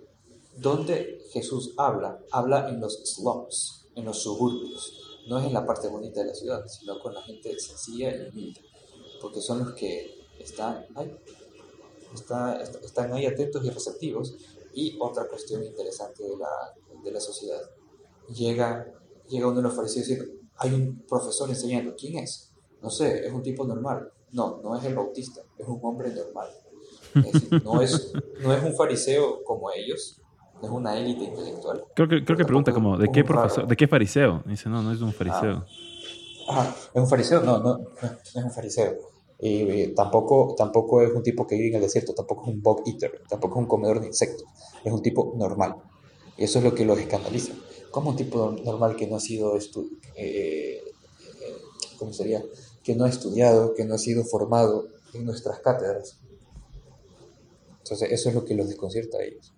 ¿dónde Jesús habla? Habla en los slums, en los suburbios. No es en la parte bonita de la ciudad, sino con la gente sencilla y humilde. Porque son los que están ahí, están ahí atentos y receptivos. Y otra cuestión interesante de la, de la sociedad. Llega, llega uno de los fariseos y dice, hay un profesor enseñando. ¿Quién es? No sé, es un tipo normal. No, no es el bautista, es un hombre normal no, es, no es un fariseo como ellos, no es una élite intelectual. Creo que, creo que pregunta como, ¿de qué profesor, de qué fariseo? Dice, no, no es un fariseo. Ah, ¿es un fariseo? No, no, no es un fariseo. Y, tampoco, tampoco es un tipo que vive en el desierto, tampoco es un bug eater, tampoco es un comedor de insectos, es un tipo normal. Y eso es lo que los escandaliza. ¿Cómo un tipo normal que no ha sido eh, eh, ¿cómo sería? Que no ha estudiado, que no ha sido formado en nuestras cátedras, entonces, eso es lo que los desconcierta a ellos.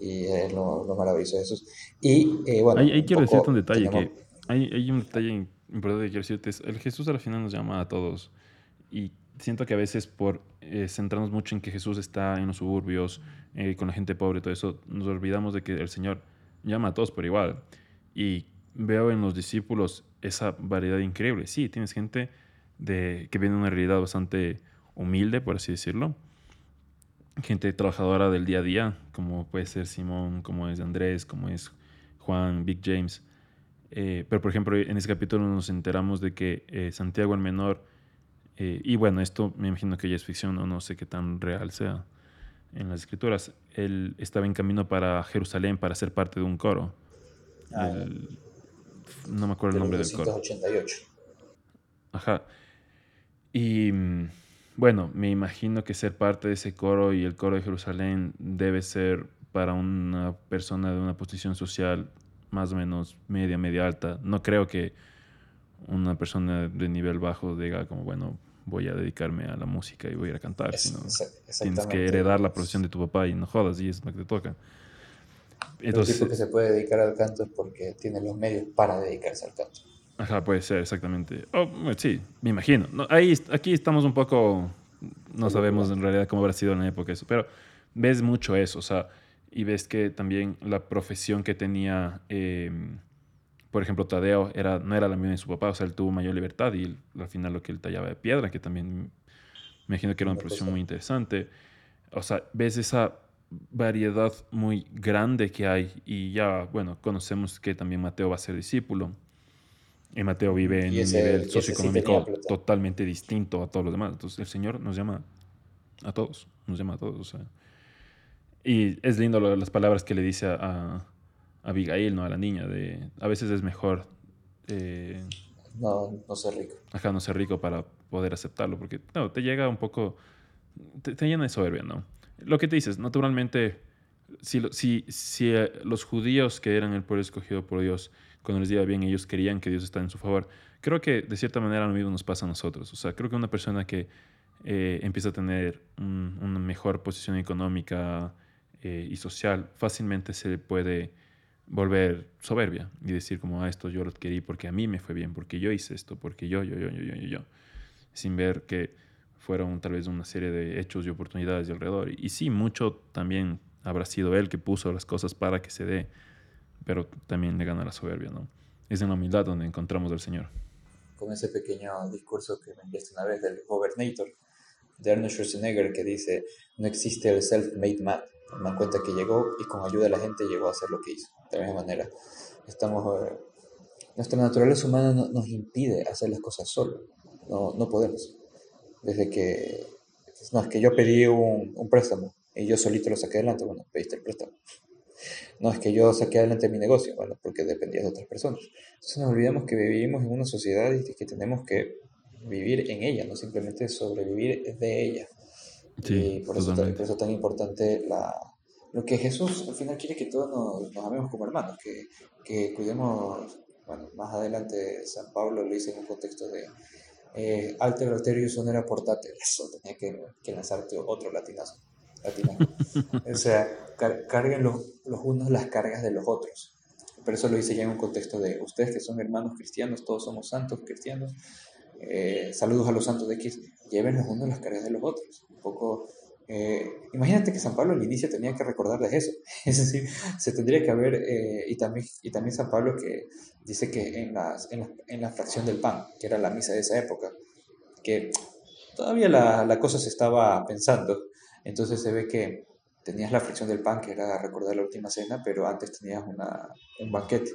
Y es lo, maravilloso de eso. Y, eh, bueno. Ahí, quiero decirte un detalle: que hay, hay, un detalle importante que quiero decirte. Es, el Jesús al final nos llama a todos. Y siento que a veces por eh, centrarnos mucho en que Jesús está en los suburbios, eh, con la gente pobre, todo eso, nos olvidamos de que el Señor llama a todos por igual. Y veo en los discípulos esa variedad increíble. Sí, tienes gente de, que viene de una realidad bastante humilde, por así decirlo. Gente trabajadora del día a día, como puede ser Simón, como es Andrés, como es Juan, Big James. Eh, pero, por ejemplo, en ese capítulo nos enteramos de que Santiago el Menor eh, y bueno, esto me imagino que ya es ficción o no sé qué tan real sea en las escrituras. Él estaba en camino para Jerusalén para ser parte de un coro. Ah, no me acuerdo el nombre del coro. Ajá. Y mm, bueno, me imagino que ser parte de ese coro y el coro de Jerusalén debe ser para una persona de una posición social más o menos media, media alta. No creo que una persona de nivel bajo diga como, bueno, voy a dedicarme a la música y voy a ir a cantar, sino tienes que heredar la profesión de tu papá y no jodas, y es lo que te toca. Entonces, el tipo que se puede dedicar al canto es porque tiene los medios para dedicarse al canto. Ajá, puede ser, exactamente. Oh, sí, me imagino. ahí, aquí estamos un poco, no sabemos en realidad cómo habrá sido en la época eso, pero ves mucho eso, o sea, y ves que también la profesión que tenía... Eh, por ejemplo, Tadeo era, no era la misma de su papá, o sea, él tuvo mayor libertad y al final lo que él tallaba de piedra, que también me imagino que era una profesión muy interesante. O sea, ves esa variedad muy grande que hay y ya, bueno, conocemos que también Mateo va a ser discípulo. Y Mateo vive en un nivel socioeconómico totalmente distinto a todos los demás. Entonces el Señor nos llama a todos, nos llama a todos. O sea. Y es lindo las palabras que le dice a, Abigail, ¿no? A la niña, de a veces es mejor... Eh, no, no ser rico. Ajá, no ser rico para poder aceptarlo, porque no, te llega un poco, te, llena de soberbia, ¿no? Lo que te dices, naturalmente, si, si, si eh, los judíos que eran el pueblo escogido por Dios, cuando les iba bien, ellos querían que Dios estaba en su favor, creo que de cierta manera lo mismo nos pasa a nosotros. O sea, creo que una persona que eh, empieza a tener una mejor posición económica y social, fácilmente se puede volver soberbia y decir como, a ah, esto yo lo querí porque a mí me fue bien, porque yo hice esto, porque yo, yo, yo, yo, yo, yo, yo, sin ver que fueron tal vez una serie de hechos y oportunidades de alrededor. Y, sí, mucho también habrá sido él que puso las cosas para que se dé, pero también le gana la soberbia, ¿no? Es en la humildad donde encontramos al Señor. Con ese pequeño discurso que me enviaste una vez del Governator, de Arnold Schwarzenegger, que dice, no existe el self-made man, me dan cuenta que llegó y con ayuda de la gente llegó a hacer lo que hizo. De la misma manera, estamos, eh, nuestra naturaleza humana nos impide hacer las cosas solo. No, no podemos. Desde que, no, es que yo pedí un, un préstamo y yo solito lo saqué adelante, bueno, pediste el préstamo. No es que yo saqué adelante mi negocio, bueno, porque dependía de otras personas. Entonces nos olvidamos que vivimos en una sociedad y que tenemos que vivir en ella, no simplemente sobrevivir de ella. Sí, y por eso, por eso, es tan importante la, lo que Jesús al final quiere que todos nos, nos amemos como hermanos, que, que, cuidemos, bueno, más adelante San Pablo lo dice en un contexto de eh, alter arterius era portate, eso tenía que, que lanzarte otro latinazo. o sea, carguen los, los unos las cargas de los otros. Por eso lo dice ya en un contexto de ustedes que son hermanos cristianos, todos somos santos cristianos, eh, saludos a los santos de X, lleven los unos las cargas de los otros. Un poco, eh, imagínate que San Pablo al inicio tenía que recordarles eso, es decir, se tendría que haber, eh, y, también, y también San Pablo que dice que en, las, en, la, en la fracción del pan, que era la misa de esa época, que todavía la, la cosa se estaba pensando, entonces se ve que tenías la fracción del pan, que era recordar la última cena, pero antes tenías una, un banquete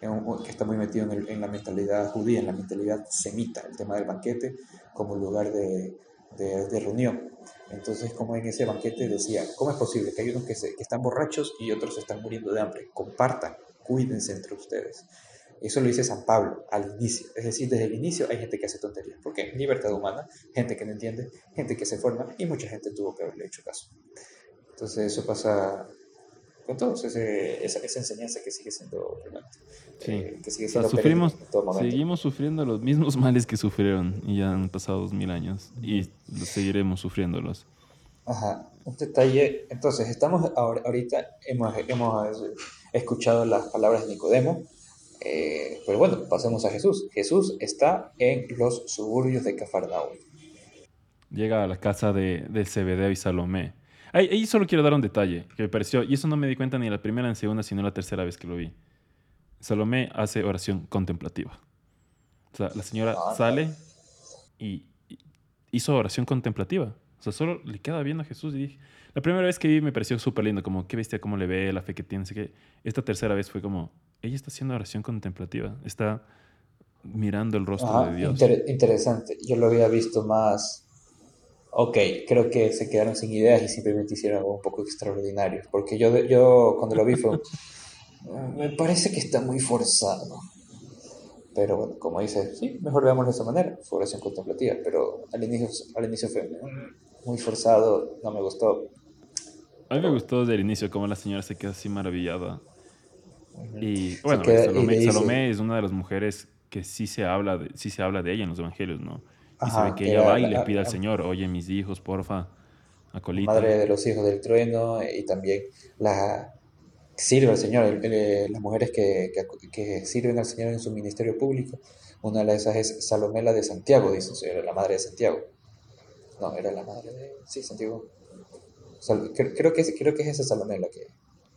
que está muy metido en, la mentalidad judía, en la mentalidad semita, el tema del banquete como lugar de, de, reunión. Entonces, como en ese banquete decía, ¿cómo es posible que hay unos que, se, que están borrachos y otros están muriendo de hambre? Compartan, cuídense entre ustedes. Eso lo dice San Pablo al inicio. Es decir, desde el inicio hay gente que hace tonterías. ¿Por qué? Libertad humana, gente que no entiende, gente que se forma y mucha gente tuvo que haberle hecho caso. Entonces eso pasa con todos, esa, esa, enseñanza que sigue siendo Sí. Eh, que sigue siendo sufrimos, seguimos sufriendo los mismos males que sufrieron y ya han pasado dos mil años y seguiremos sufriéndolos. Ajá, un detalle, entonces estamos ahorita, hemos, hemos escuchado las palabras de Nicodemo, eh, pero bueno, pasemos a Jesús. Jesús está en los suburbios de Cafarnaúm. llega a la casa de, de Zebedeo y Salomé. Ahí, ahí solo quiero dar un detalle que me pareció, y eso no me di cuenta ni la primera ni la segunda, sino la tercera vez que lo vi. Salomé hace oración contemplativa. O sea, la señora Ah, sale y hizo oración contemplativa. O sea, solo le queda viendo a Jesús y dije, la primera vez que vi me pareció súper lindo, como qué bestia, cómo le ve, la fe que tiene, sé que Esta tercera vez fue como, ella está haciendo oración contemplativa, está mirando el rostro Ajá, de Dios. inter- interesante. Yo lo había visto más. Ok, creo que se quedaron sin ideas y simplemente hicieron algo un poco extraordinario. Porque yo, yo cuando lo vi fue. "Mm, Me parece que está muy forzado. Pero bueno, como dice, sí, mejor veámoslo de esa manera. Fue oración contemplativa. Pero al inicio, al inicio fue "Mm, muy forzado, no me gustó. A mí me gustó desde el inicio cómo la señora se queda así maravillada. Y bueno, queda- y Salomé, le dice- Salomé es una de las mujeres que sí se habla de, sí se habla de ella en los evangelios, ¿no? Y se Ajá, ve que que ella va y la- le pide al la- Señor, oye, mis hijos, porfa, acolita. madre de los hijos del trueno y también la sirve al Señor, el- el- las mujeres que, que- que sirven al Señor en su ministerio público. Una de esas es Salomela de Santiago, dice, era la madre de Santiago. No, era la madre de... Sí, Santiago. Sal- creo, creo que, creo que es esa Salomela que...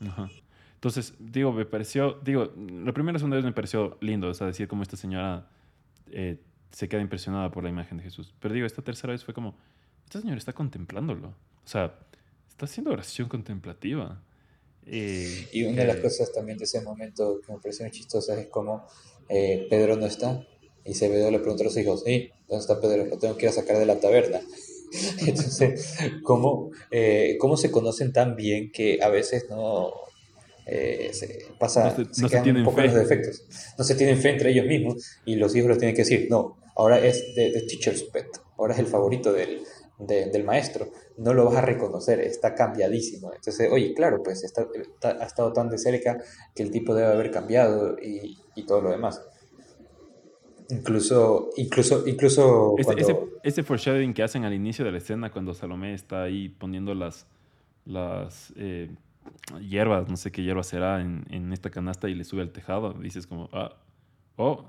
Ajá. Entonces, digo, me pareció, digo, la primera segunda vez me pareció lindo, o sea, decir cómo esta señora eh, se queda impresionada por la imagen de Jesús. Pero digo, esta tercera vez fue como, esta señora está contemplándolo. O sea, está haciendo oración contemplativa. Eh, Y una de las cosas también de ese momento que me pareció muy chistosa es como eh, Pedro no está y Zebedeo le preguntó a los hijos, ¿y dónde está Pedro? Lo tengo que ir a sacar de la taberna. Entonces, ¿cómo, eh, ¿cómo se conocen tan bien que a veces no eh, se pasa, No se- se no se tienen un poco fe. los defectos? No se tienen fe entre ellos mismos y los hijos les tienen que decir, no, ahora es de, de teacher's pet, ahora es el favorito del, de- del maestro, no lo vas a reconocer, está cambiadísimo. Entonces, oye, claro, pues está, está- ha estado tan de cerca que el tipo debe haber cambiado y, y todo lo demás. Incluso, incluso, incluso Ese, cuando... ese, ese foreshadowing que hacen al inicio de la escena cuando Salomé está ahí poniendo las, las eh, hierbas, no sé qué hierba será, en, en esta canasta y le sube al tejado, dices como, ah, oh,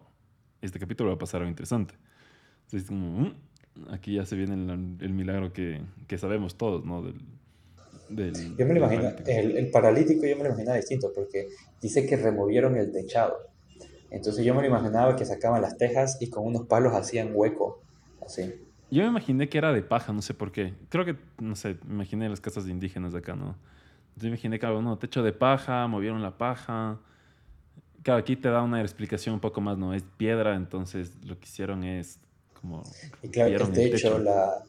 este capítulo va a pasar algo interesante. Entonces, es como, "Mm, aquí ya se viene el, el milagro que, que sabemos todos, ¿no? Del, del, Yo me lo imagino, el, el paralítico yo me lo imaginaba distinto porque dice que removieron el techado. Entonces yo me lo imaginaba que sacaban las tejas y con unos palos hacían hueco, así. Yo me imaginé que era de paja, no sé por qué. Creo que, no sé, me imaginé las casas de indígenas de acá, ¿no? Yo me imaginé que, no, techo de paja, movieron la paja. Claro, aquí te da una explicación un poco más, ¿no? Es piedra, entonces lo que hicieron es como... Y claro, el rompieron techo, la...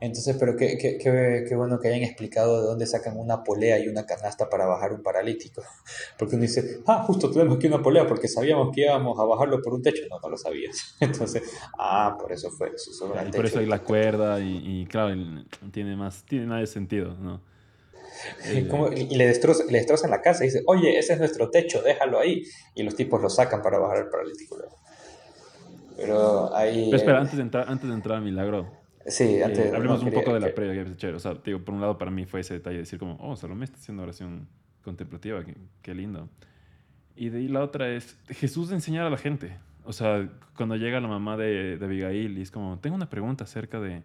Entonces, pero qué, qué, qué, qué bueno que hayan explicado de dónde sacan una polea y una canasta para bajar un paralítico. Porque uno dice, ah, justo tenemos aquí una polea porque sabíamos que íbamos a bajarlo por un techo. No, no lo sabías. Entonces, ah, por eso fue, eso era Y el por eso techo. hay la cuerda y, y claro, el- tiene más, tiene más de sentido, ¿no? Y como- y le, destroza- le destrozan la casa y dice, oye, ese es nuestro techo, déjalo ahí. Y los tipos lo sacan para bajar el paralítico. Pero ahí... Pero espera, eh, antes de entrar, antes de entrar al milagro, sí, eh, antes... hablemos no, un quería- poco de la previa, que chévere. O sea, digo, por un lado para mí fue ese detalle de decir como, oh, Salomé está haciendo oración contemplativa, qué, qué lindo. Y de ahí la otra es Jesús enseñar a la gente. O sea, cuando llega la mamá de, de Abigail y es como, tengo una pregunta acerca de,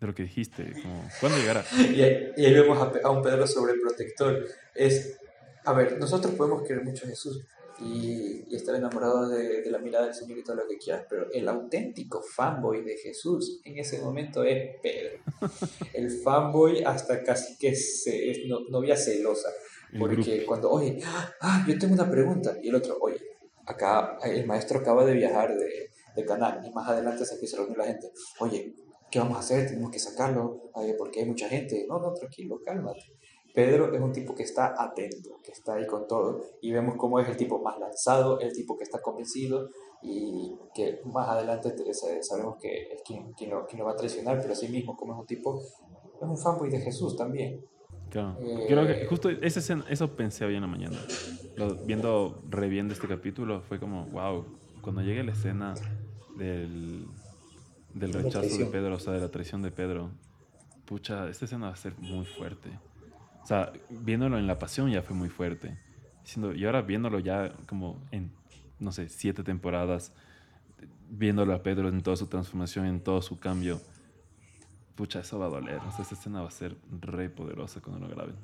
de lo que dijiste, como, ¿cuándo llegará? Y ahí, y ahí vemos a, a un Pedro sobreprotector. Es, a ver, nosotros podemos querer mucho a Jesús y, y estar enamorados de, de la mirada del Señor y todo lo que quieras, pero el auténtico fanboy de Jesús en ese momento es Pedro. El fanboy hasta casi que se, es no- novia celosa. El Porque cuando, oye, ah, yo tengo una pregunta, y el otro, oye, acá el maestro acaba de viajar de, de Canaán, y más adelante se empieza a reunir la gente, oye, ¿qué vamos a hacer? Tenemos que sacarlo, porque hay mucha gente. No, no, tranquilo, cálmate. Pedro es un tipo que está atento, que está ahí con todo, y vemos cómo es el tipo más lanzado, el tipo que está convencido, y que más adelante te- sa- sabemos que es quien, quien, lo, quien lo va a traicionar, pero así mismo como es un tipo, es un fanboy de Jesús también. Claro. Eh, Creo que justo esa escena- eso pensé hoy en la mañana. Lo- viendo, reviendo este capítulo, fue como, wow, cuando llegue la escena del, del rechazo de. Pedro, o sea, de la traición de Pedro, pucha, esta escena va a ser muy fuerte. O sea, viéndolo en la pasión ya fue muy fuerte. Y ahora viéndolo ya como en, no sé, siete temporadas, viéndolo a Pedro en toda su transformación, en todo su cambio, pucha, eso va a doler. O sea, esta escena va a ser re poderosa cuando lo graben.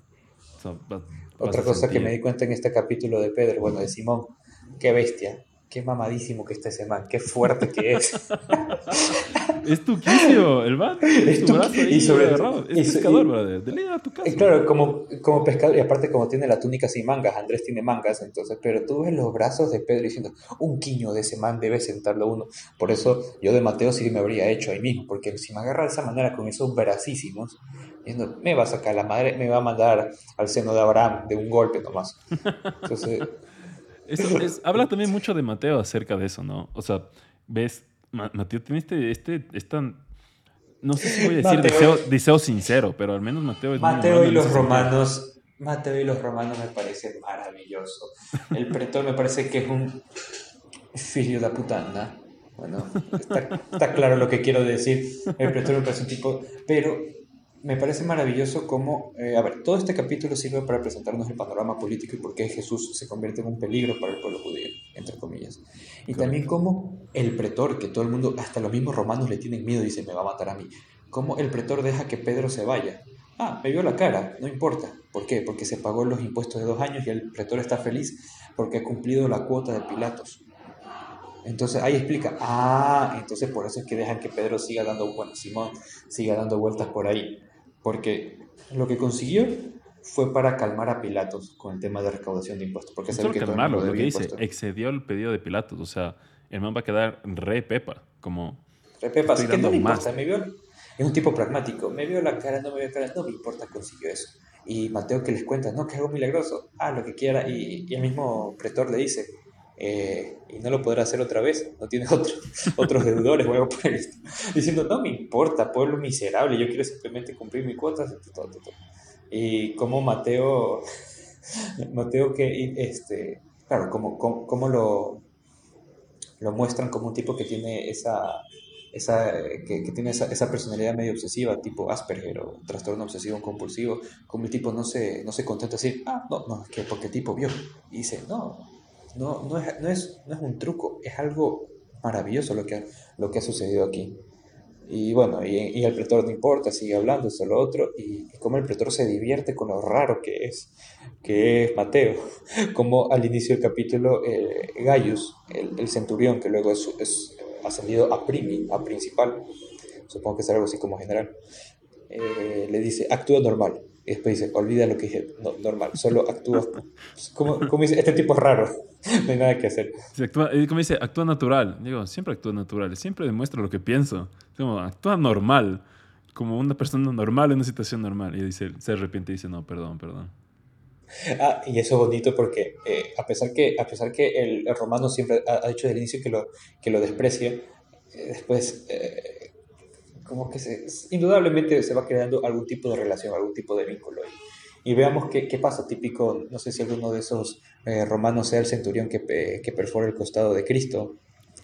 Otra cosa que me di cuenta en este capítulo de Pedro, bueno, de Simón, qué bestia, qué mamadísimo que está ese man, qué fuerte que es. es tu quicio, el man. Es tu, brazo ahí y sobre agarrado. Es pescador, brother. De a tu casa. Claro, como, como pescador, y aparte como tiene la túnica sin mangas, Andrés tiene mangas, entonces, pero tú ves los brazos de Pedro diciendo, un quiño de ese man debe sentarlo uno. Por eso yo de Mateo sí me habría hecho ahí mismo, porque si me agarra de esa manera con esos bracísimos, diciendo, me va a sacar la madre, me va a mandar al seno de Abraham de un golpe nomás. Entonces... Eso es, habla también mucho de Mateo acerca de eso, ¿no? O sea, ves Mateo tiene este, este, esta, no sé si voy a decir deseo, sincero, pero al menos Mateo es Mateo y los romanos, Mateo y los romanos me parece maravilloso. El pretor me parece que es un filio de putana. Bueno, está, está, claro lo que quiero decir. El pretor me parece un tipo, pero me parece maravilloso cómo, eh, a ver, todo este capítulo sirve para presentarnos el panorama político y por qué Jesús se convierte en un peligro para el pueblo judío, entre comillas. Y también cómo el pretor, que todo el mundo, hasta los mismos romanos le tienen miedo, y dice, me va a matar a mí. Cómo el pretor deja que Pedro se vaya. Ah, me vio la cara, no importa. ¿Por qué? Porque se pagó los impuestos de dos años y el pretor está feliz porque ha cumplido la cuota de Pilatos. Entonces ahí explica, ah, entonces por eso es que dejan que Pedro siga dando, bueno, Simón siga dando vueltas por ahí porque lo que consiguió fue para calmar a Pilatos con el tema de recaudación de impuestos. Porque sabe que calmarlo, lo que dice, excedió el pedido de Pilatos. O sea, el man va a quedar re pepa, como... Re pepa, así que no me importa, me vio... Es un tipo pragmático, me vio la cara, no me vio la cara, no me importa, consiguió eso. Y Mateo que les cuenta, no, que algo milagroso, ah, lo que quiera. Y, y el mismo pretor le dice, eh, y no lo podrá hacer otra vez, no tiene otro, otros deudores, voy a esto, diciendo, no me importa, pueblo miserable, yo quiero simplemente cumplir mi cuota, y como Mateo, Mateo que, este, claro, como, como, lo, lo muestran como un tipo que tiene esa, esa, que, tiene esa, esa, personalidad medio obsesiva, tipo Asperger o trastorno obsesivo compulsivo, como el tipo no se, no se contenta decir, ah, no, no, es que porque el tipo vio, y dice, no, no, no, es, no, es, no es un truco, es algo maravilloso lo que, lo que ha sucedido aquí. Y bueno, y, y, el pretor no importa, sigue hablando, esto lo otro, y, y cómo el pretor se divierte con lo raro que es, que es Mateo, como al inicio del capítulo eh, Gaius, el, centurión, que luego es, es, ascendido a primi, a principal, supongo que es algo así como general, eh, le dice, actúa normal, y después dice, olvida lo que dije, no, normal, solo actúa. Como, como dice, este tipo es raro, no hay nada que hacer. actúa, como dice, actúa natural. Digo, siempre actúa natural, siempre demuestra lo que pienso. Como, actúa normal, como una persona normal en una situación normal. Y dice, se arrepiente y dice, no, perdón, perdón. Ah, y eso es bonito porque eh, a, pesar que, a pesar que el, romano siempre ha, dicho desde el inicio que lo, que lo desprecia, eh, después eh, como que se, indudablemente se va creando algún tipo de relación, algún tipo de vínculo. Y, y veamos qué, qué, pasa, típico, no sé si alguno de esos eh, romanos sea el centurión que, que perfora el costado de Cristo.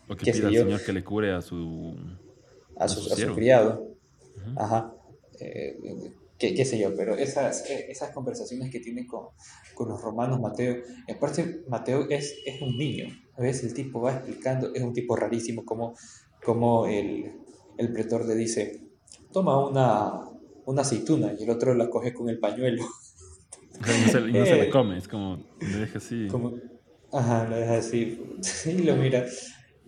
O que pida al Señor que le cure a su, a su, a su, criado. Ajá. Eh, qué, qué, sé yo, pero esas, esas conversaciones que tiene con, con los romanos, Mateo, en parte Mateo es, es un niño, a veces el tipo va explicando, es un tipo rarísimo como, como el, el pretor le dice, toma una, una aceituna y el otro la coge con el pañuelo. y no se, la eh, come, es como, le deja así. ajá, lo deja así y lo mira.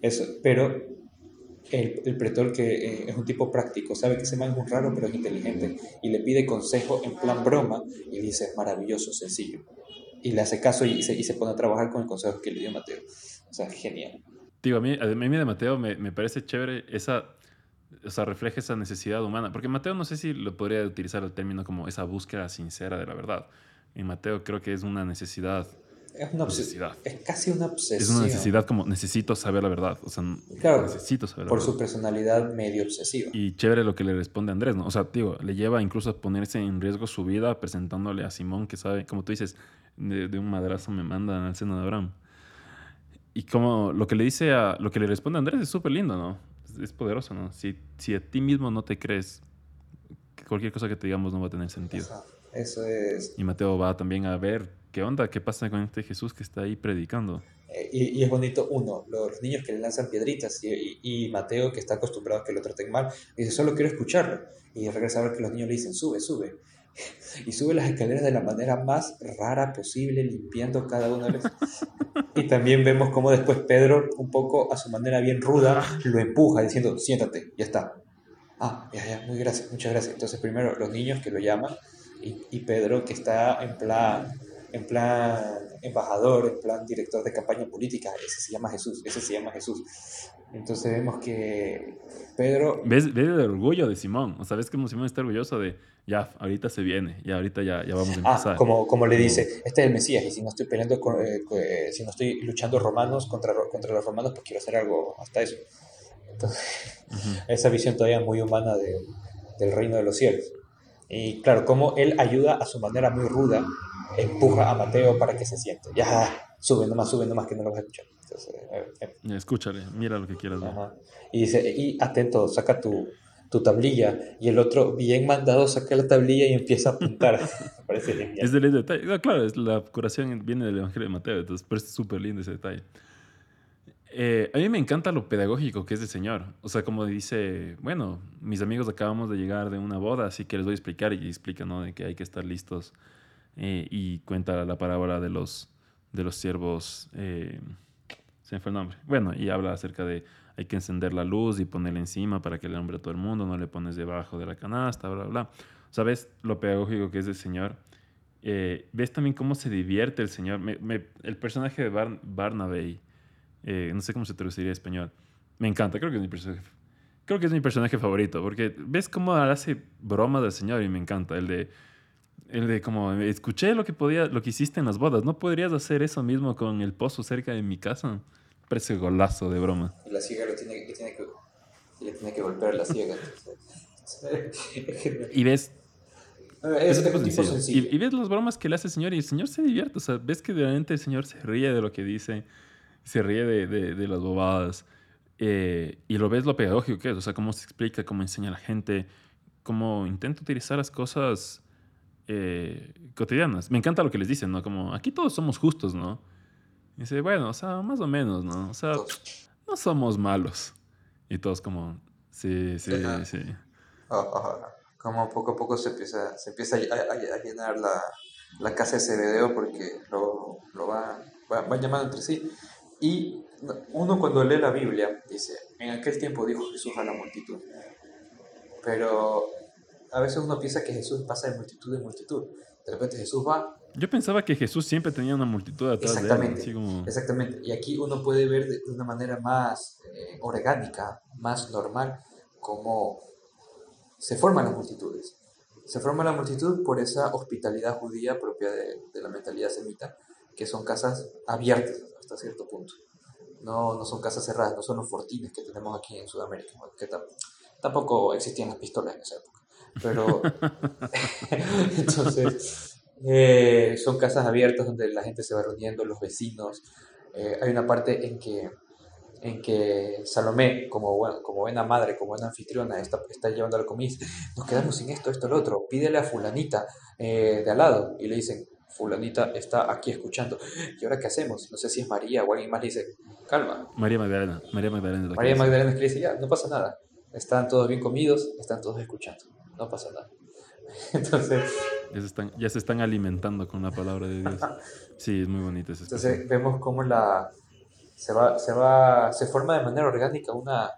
Eso, pero el, el pretor que eh, es un tipo práctico, sabe que ese man es muy raro pero es inteligente y le pide consejo en plan broma y dice, maravilloso, sencillo. Y le hace caso y se, y se pone a trabajar con el consejo que le dio Mateo. O sea, genial. Digo, a mí, a mí de Mateo me, me parece chévere esa o sea, refleja esa necesidad humana. Porque Mateo no sé si lo podría utilizar el término como esa búsqueda sincera de la verdad. En Mateo creo que es una necesidad. Es una necesidad. Es casi una obsesión. Es una necesidad como necesito saber la verdad. O sea, claro, necesito saber la por su personalidad medio obsesiva. Y chévere lo que le responde Andrés, ¿no? O sea, digo, le lleva incluso a ponerse en riesgo su vida presentándole a Simón que sabe, como tú dices, de, de un madrazo me mandan al seno de Abraham. Y como lo que le dice a, lo que le responde a Andrés es súper lindo, ¿no? Es poderoso, ¿no? Si, si a ti mismo no te crees, cualquier cosa que te digamos no va a tener sentido. Eso, es. Y Mateo va también a ver qué onda, qué pasa con este Jesús que está ahí predicando. Eh, y, es bonito, uno, los, niños que le lanzan piedritas y, y, Mateo que está acostumbrado a que lo traten mal, dice, solo quiero escucharlo. Y regresa a ver que los niños le dicen, sube, sube. Y sube las escaleras de la manera más rara posible, limpiando cada una vez. Y también vemos cómo después Pedro, un poco a su manera bien ruda, lo empuja diciendo, siéntate, ya está. Ah, ya, ya, muy gracias, muchas gracias. Entonces primero los niños que lo llaman y, y Pedro que está en plan en plan embajador, en plan director de campaña política, ese se llama Jesús, ese se llama Jesús. Entonces vemos que Pedro... ¿Ves, el orgullo de Simón? O sea, ves como Simón está orgulloso de, ya, ahorita se viene, ya, ahorita ya, ya vamos a ah, empezar. Ah, como, como le dice, este es el Mesías, y si no estoy peleando, con, eh, eh, si no estoy luchando romanos contra, contra los romanos, pues quiero hacer algo hasta eso. Entonces, esa visión todavía muy humana de, del reino de los cielos. Y claro, como él ayuda a su manera muy ruda empuja a Mateo para que se siente. Ya, sube nomás, sube nomás que no lo vas a escuchar. Eh, eh. Escúchale, mira lo que quieras ver. Y dice, y atento, saca tu, tu tablilla. Y el otro, bien mandado, saca la tablilla y empieza a apuntar. parece genial. Es del detalle. Ah, claro, es, la curación viene del Evangelio de Mateo, entonces pero es súper lindo ese detalle. Eh, a mí me encanta lo pedagógico que es el Señor. O sea, como dice, bueno, mis amigos acabamos de llegar de una boda, así que les voy a explicar y explica, ¿no? De que hay que estar listos eh, y cuenta la parábola de los, de los siervos, eh, se me fue el nombre, bueno, y habla acerca de hay que encender la luz y ponerla encima para que le nombre a todo el mundo, no le pones debajo de la canasta, bla, bla, ¿Sabes lo pedagógico que es el Señor? Eh, ¿Ves también cómo se divierte el Señor? el personaje de Barnaby, no sé cómo se traduciría en español, me encanta, creo que es mi personaje. Creo que es mi personaje favorito, porque ves cómo hace bromas del Señor y me encanta. El de, el de como, escuché lo que, podía, lo que hiciste en las bodas. ¿No podrías hacer eso mismo con el pozo cerca de mi casa? Parece golazo de broma. Y la ciega lo tiene, que, tiene que, le tiene que golpear la ciega. y ves... Es, es y, y, ves las bromas que le hace el señor y el señor se divierte. O sea, ves que realmente el señor se ríe de lo que dice, se ríe de, de, de las bobadas. Eh, y lo ves lo pedagógico que es. O sea, cómo se explica, cómo enseña a la gente, cómo intenta utilizar las cosas eh, cotidianas. Me encanta lo que les dicen, ¿no? Como, aquí todos somos justos, ¿no? Y dice, bueno, o sea, más o menos, ¿no? O sea, no somos malos. Y todos como, sí, sí, sí. Como poco a poco se empieza, se empieza a, llenar la, la, casa de ese video porque lo, lo va, va, van llamando entre sí. Y uno cuando lee la Biblia dice, en aquel tiempo dijo Jesús a la multitud. Pero a veces uno piensa que Jesús pasa de multitud en multitud. De repente Jesús va. Yo pensaba que Jesús siempre tenía una multitud atrás exactamente, de él. Exactamente. Y aquí uno puede ver de, una manera más eh, orgánica, más normal, cómo se forman las multitudes. Se forma la multitud por esa hospitalidad judía propia de, de la mentalidad semita, que son casas abiertas hasta cierto punto. No, no son casas cerradas, no son los fortines que tenemos aquí en Sudamérica, que tampoco existían las pistolas en esa época pero entonces eh, son casas abiertas donde la gente se va reuniendo, los vecinos. Eh, hay una parte en que, en que Salomé, como, como buena madre, como buena anfitriona, está, está llevando la comida. Nos quedamos sin esto, esto, lo otro. Pídele a fulanita eh, de al lado. Y le dicen, fulanita está aquí escuchando. ¿Y ahora qué hacemos? No sé si es María o alguien más le dice, calma. María Magdalena. María Magdalena. María Magdalena es que le dice, ya, no pasa nada. Están todos bien comidos, están todos escuchando no pasa nada. Entonces... Ya se, están, ya se están alimentando con la palabra de Dios. Sí, es muy bonito ese Entonces vemos cómo la, se, va, se, va, se forma de manera orgánica una,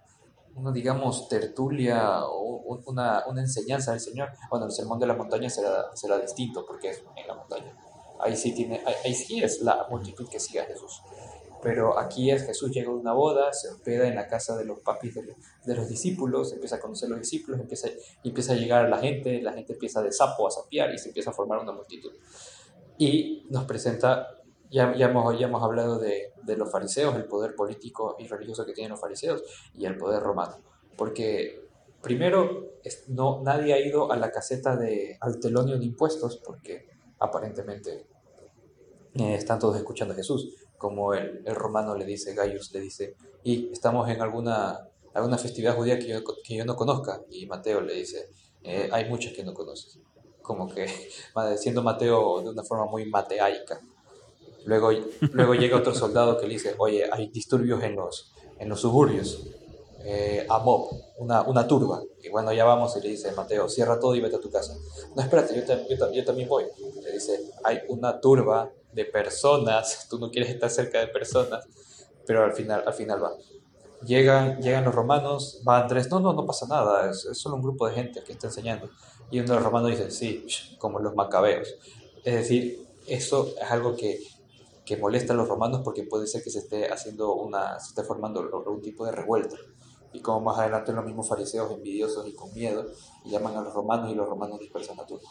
una digamos, tertulia o una, una, enseñanza del Señor. Bueno, el sermón de la montaña será, será distinto porque es en la montaña. Ahí sí, tiene, ahí sí es la multitud que sigue a Jesús pero aquí es Jesús llega a una boda, se hospeda en la casa de los papis de, los discípulos, empieza a conocer a los discípulos, empieza, empieza a llegar a la gente, la gente empieza de sapo a sapiar y se empieza a formar una multitud. Y nos presenta, ya, ya, hemos, ya hemos hablado de, de los fariseos, el poder político y religioso que tienen los fariseos y el poder romano, porque primero no, nadie ha ido a la caseta de, al telonio de impuestos porque aparentemente eh, están todos escuchando a Jesús como el, el, romano le dice, Gaius le dice, y estamos en alguna, alguna festividad judía que yo, que yo no conozca, y Mateo le dice, eh, hay muchas que no conoces, como que siendo Mateo de una forma muy mateaica. Luego, luego llega otro soldado que le dice, oye, hay disturbios en los, en los suburbios. Eh, a Mob, una, una turba. Y bueno, ya vamos y le dice, Mateo, cierra todo y vete a tu casa. No, espérate, yo, yo, yo también voy. Le dice, hay una turba de personas, tú no quieres estar cerca de personas, pero al final, al final va. Llegan, llegan los romanos, va Andrés, no, no, no pasa nada, es, solo un grupo de gente que está enseñando. Y uno de los romanos dice, sí, como los macabeos. Es decir, eso es algo que, que molesta a los romanos porque puede ser que se esté haciendo una, se esté formando algún tipo de revuelta. Y como más adelante los mismos fariseos envidiosos y con miedo llaman a los romanos y los romanos dispersan a todos.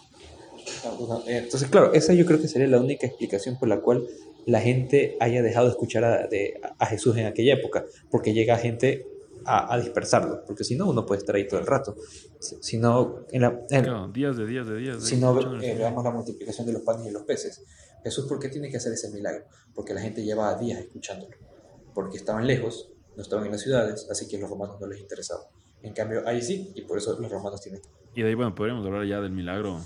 Entonces, claro, esa yo creo que sería la única explicación por la cual la gente haya dejado de escuchar a, de, a Jesús en aquella época, porque llega gente a, a, dispersarlo, porque si no, uno puede estar ahí todo el rato. Si, no, en la, en, no, días de días de días. Si no, eh, veamos la multiplicación de los panes y los peces. Jesús, ¿por qué tiene que hacer ese milagro? Porque la gente llevaba días escuchándolo, porque estaban lejos, no estaban en las ciudades, así que a los romanos no les interesaba. En cambio, ahí sí, y por eso los romanos tienen. Y de ahí, bueno, podríamos hablar ya del milagro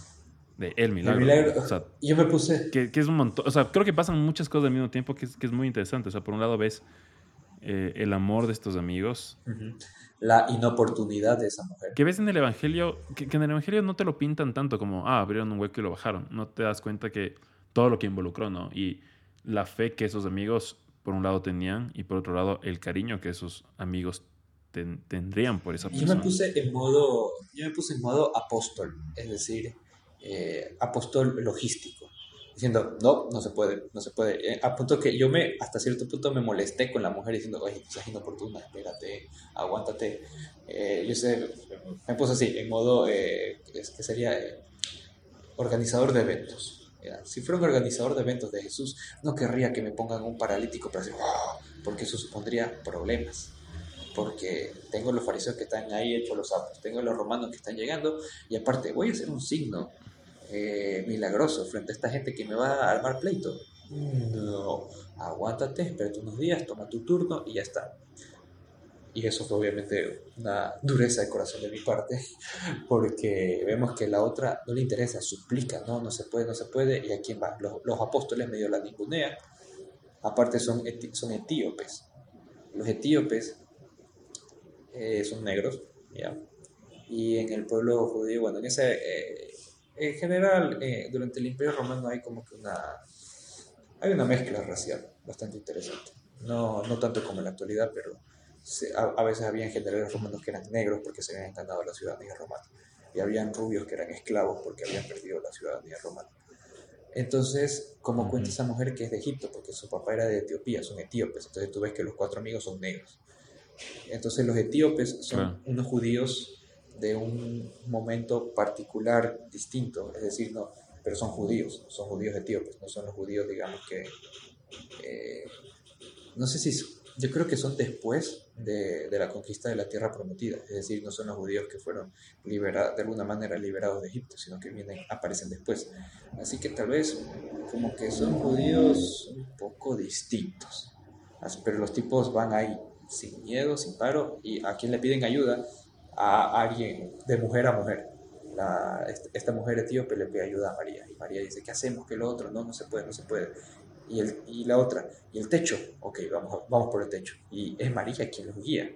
de el milagro. El milagro. O sea, yo me puse. Que, que, es un montón. O sea, creo que pasan muchas cosas al mismo tiempo que es, que es muy interesante. O sea, por un lado ves eh, el amor de estos amigos. Uh -huh. La inoportunidad de esa mujer. Que ves en el evangelio. Que, que, en el evangelio no te lo pintan tanto como, ah, abrieron un hueco y lo bajaron. No te das cuenta que todo lo que involucró, ¿no? Y la fe que esos amigos, por un lado, tenían y por otro lado, el cariño que esos amigos ten, tendrían por esa persona. Yo me puse en modo, yo me puse en modo apóstol, es decir, eh, apóstol logístico, diciendo, no, no se puede, no se puede. Eh, a punto que yo me, hasta cierto punto me molesté con la mujer diciendo, oye, tú estás inoportuna, espérate, aguántate. Eh, yo sé, me puse así, en modo, eh, que sería organizador de eventos. Si fuera un organizador de eventos de Jesús, no querría que me pongan un paralítico para decir, porque eso supondría problemas porque tengo los fariseos que están ahí hechos los sapos, tengo los romanos que están llegando, y aparte voy a hacer un signo eh, milagroso frente a esta gente que me va a armar pleito. No, aguántate, espérate unos días, toma tu turno y ya está. Y eso fue obviamente una dureza de corazón de mi parte, porque vemos que la otra no le interesa, suplica, no, no se puede, no se puede, y a quién va. Los, los apóstoles medio la ningunean, aparte son, son etíopes. Los etíopes eh, son negros, ¿ya? Y en el pueblo judío, bueno, en ese, eh, en general, eh, durante el Imperio Romano hay como que una, hay una mezcla racial bastante interesante. No, no tanto como en la actualidad, pero se, a, a, veces habían generales romanos que eran negros porque se habían ganado la ciudadanía romana. Y habían rubios que eran esclavos porque habían perdido la ciudadanía romana. Entonces, como cuenta esa mujer que es de Egipto, porque su papá era de Etiopía, son etíopes, entonces tú ves que los cuatro amigos son negros. Entonces los etíopes son claro. unos judíos de un momento particular distinto, es decir, no, pero son judíos, son judíos etíopes, no son los judíos, digamos que, eh, no sé si, yo creo que son después de, de, la conquista de la tierra prometida, es decir, no son los judíos que fueron liberados, de alguna manera liberados de Egipto, sino que vienen, aparecen después. Así que tal vez como que son judíos un poco distintos, pero los tipos van ahí sin miedo, sin paro, y a quien le piden ayuda, a alguien, de mujer a mujer. Esta mujer etíope le pide ayuda a María, y María dice, ¿qué hacemos? ¿Qué lo otro? No, no se puede, no se puede. Y, el, y la otra, ¿y el techo? Ok, vamos, vamos por el techo. Y es María quien los guía.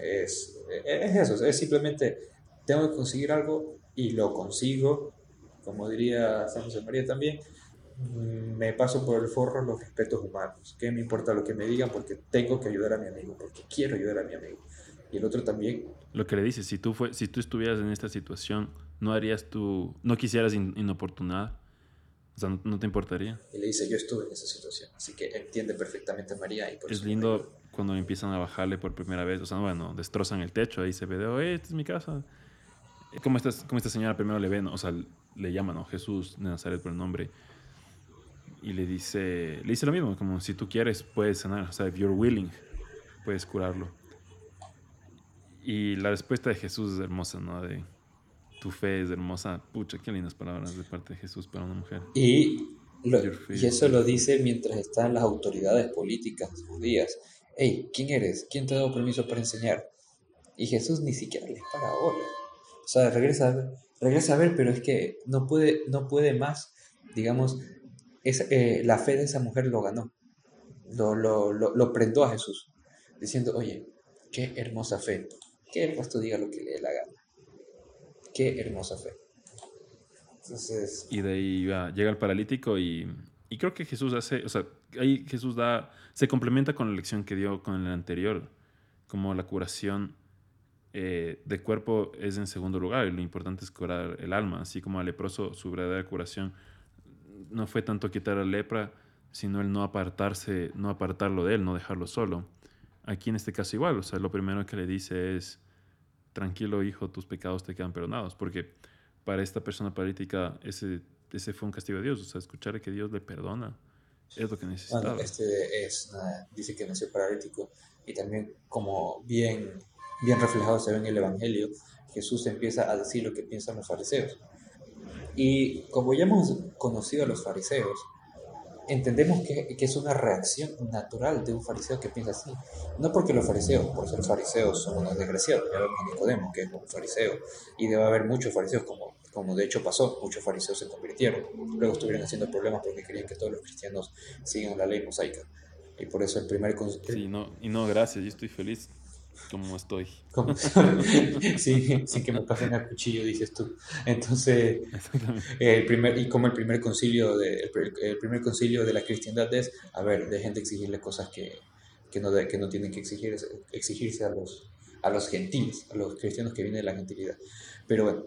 Es, es eso, es simplemente, tengo que conseguir algo y lo consigo, como diría San José María también, me paso por el forro los respetos humanos. ¿Qué me importa lo que me digan? Porque tengo que ayudar a mi amigo, porque quiero ayudar a mi amigo. Y el otro también. Lo que le dices, si tú, fue, si tú estuvieras en esta situación, ¿no harías tú, no quisieras in, inoportunidad? O sea, ¿no, ¿no, te importaría? Y le dice, yo estuve en esa situación, así que entiende perfectamente a María. Y por es lindo cuando empiezan a bajarle por primera vez, o sea, bueno, destrozan el techo, ahí se ve, de, oye, esta es mi casa. Como esta, como esta señora primero le ven, o sea, le llaman, ¿no? Jesús de Nazaret por el nombre y le dice, le dice lo mismo, como si tú quieres puedes sanar, o sea, if you're willing, puedes curarlo. Y la respuesta de Jesús es hermosa, ¿no? De tu fe es hermosa. Pucha, qué lindas palabras de parte de Jesús para una mujer. Y, lo, y eso lo dice mientras están las autoridades políticas judías. Hey, ¿quién eres? ¿Quién te ha dado permiso para enseñar? Y Jesús ni siquiera les para ahora. O sea, regresa, regresa a ver, pero es que no puede, no puede más, digamos, eh, la fe de esa mujer lo ganó, lo, lo, lo, prendó a Jesús, diciendo, oye, qué hermosa fe, que el pastor diga lo que le dé la gana, qué hermosa fe. Entonces... Y de ahí llega el paralítico y, y creo que Jesús hace, o sea, ahí Jesús da, se complementa con la lección que dio con el anterior, como la curación eh, de cuerpo es en segundo lugar y lo importante es curar el alma, así como al leproso su verdadera curación no fue tanto quitar la lepra, sino el no apartarse, no apartarlo de él, no dejarlo solo. Aquí en este caso igual, o sea, lo primero que le dice es, tranquilo hijo, tus pecados te quedan perdonados, porque para esta persona paralítica ese, ese fue un castigo de Dios, o sea, escuchar que Dios le perdona es lo que necesitaba. Bueno, este es, dice que nació paralítico y también como bien, bien reflejado se ve en el Evangelio, Jesús empieza a decir lo que piensan los fariseos. Y como ya hemos conocido a los fariseos, entendemos que, que, es una reacción natural de un fariseo que piensa así. No porque los fariseos, por ser fariseos, son unos desgraciados. Ya vemos a Nicodemo, que es un fariseo, y debe haber muchos fariseos, como, como de hecho pasó, muchos fariseos se convirtieron. Luego estuvieron haciendo problemas porque querían que todos los cristianos sigan la ley mosaica. Y por eso el primer... Sí, no, y no, gracias, yo estoy feliz como estoy. sí, sin que me pasen a cuchillo, dices tú. Entonces, el primer, y como el primer concilio de, el, primer concilio de la cristiandad es, a ver, dejen de exigirle cosas que, que, no, que no tienen que exigir, exigirse a los, a los gentiles, a los cristianos que vienen de la gentilidad. Pero bueno,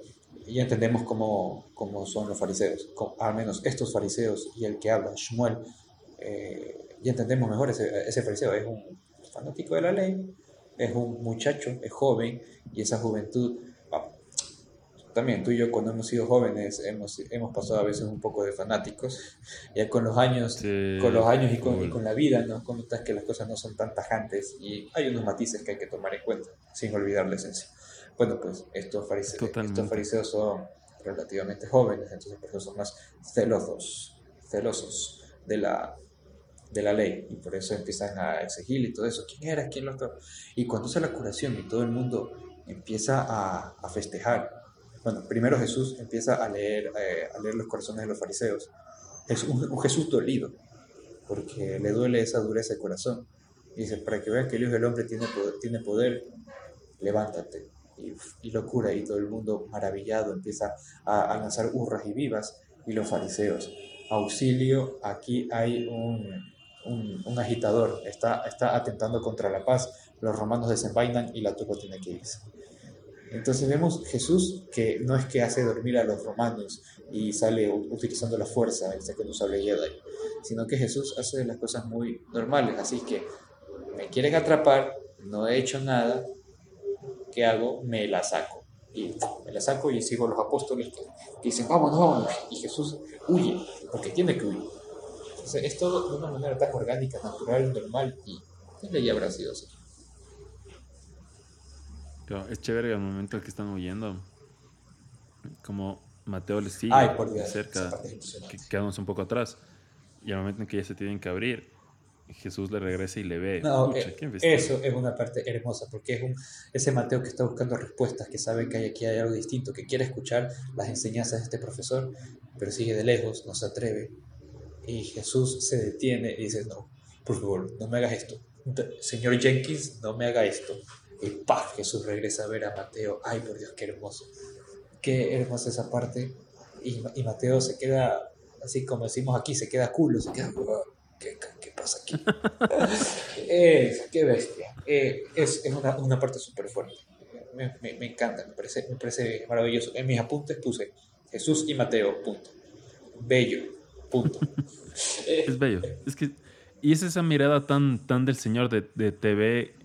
ya entendemos cómo, cómo son los fariseos, al menos estos fariseos y el que habla, Shmuel, eh, ya entendemos mejor ese, ese fariseo, es un fanático de la ley, es un muchacho, es joven, y esa juventud, también tú y yo cuando hemos sido jóvenes hemos, hemos pasado a veces un poco de fanáticos, ya con los años, con los años y con, con la vida, ¿no? Notas que las cosas no son tan tajantes y hay unos matices que hay que tomar en cuenta, sin olvidar la esencia. Bueno, pues estos fariseos, estos fariseos son relativamente jóvenes, entonces por eso son más celosos, celosos de la, de la ley y por eso empiezan a exigir y todo eso. ¿Quién era? ¿Quién lo otro? Y cuando hace la curación y todo el mundo empieza a, a festejar, bueno, primero Jesús empieza a leer, eh, a leer los corazones de los fariseos. Es un, Jesús dolido, porque le duele esa dureza de corazón. Y dice, para que vean que el Hijo del Hombre tiene poder, tiene poder levántate. Y, y lo cura y todo el mundo maravillado empieza a, a lanzar hurras y vivas. Y los fariseos, auxilio, aquí hay un, un, agitador, está, está atentando contra la paz, los romanos desenvainan y la turba tiene que irse. Entonces vemos Jesús que no es que hace dormir a los romanos y sale utilizando la fuerza, este que nos habla Jedi, sino que Jesús hace las cosas muy normales, así que me quieren atrapar, no he hecho nada, ¿qué hago? Me la saco. Y me la saco y sigo a los apóstoles que, que dicen, vámonos, vámonos. Y Jesús huye, porque tiene que huir es todo de una manera tan orgánica, natural, normal y le habrá sido así. es chévere el momento en que están huyendo. Como Mateo les sigue Ay, por Dios, cerca, quedamos un poco atrás. Y al momento en que ya se tienen que abrir, Jesús le regresa y le ve. Eh, eso es una parte hermosa, porque es un, ese Mateo que está buscando respuestas, que sabe que hay aquí hay algo distinto, que quiere escuchar las enseñanzas de este profesor, pero sigue de lejos, no se atreve, y Jesús se detiene y dice, no, por favor, no me hagas esto. Señor Jenkins, no me haga esto. Y ¡paf! Jesús regresa a ver a Mateo. Ay, por Dios, qué hermoso. Qué hermosa esa parte. Y, y Mateo se queda, así como decimos aquí, se queda culo, se queda... ¿Qué, qué pasa aquí? qué bestia. Eh, es, es una, una, parte súper fuerte. Me, me, me, encanta, me parece, me parece maravilloso. En mis apuntes puse Jesús y Mateo, punto. Bello Punto. es bello. Es que, y es esa mirada tan, tan del Señor de, de te ve.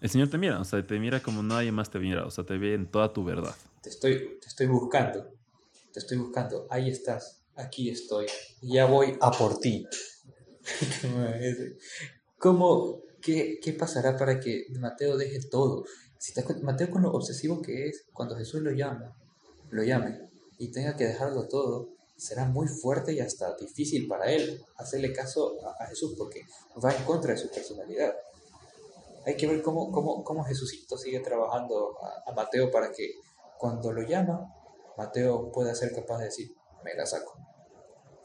El Señor te mira, o sea, te mira como nadie más te mira, o sea, te ve en toda tu verdad. Te estoy, te estoy buscando, te estoy buscando, ahí estás, aquí estoy, ya voy a por ti. ¿Cómo, qué, qué pasará para que Mateo deje todo? Si te, Mateo con lo obsesivo que es, cuando Jesús lo llama, lo llame y tenga que dejarlo todo, será muy fuerte y hasta difícil para él hacerle caso a, Jesús porque va en contra de su personalidad. Hay que ver cómo, cómo, cómo Jesucito sigue trabajando a, Mateo para que cuando lo llama, Mateo pueda ser capaz de decir, me la saco.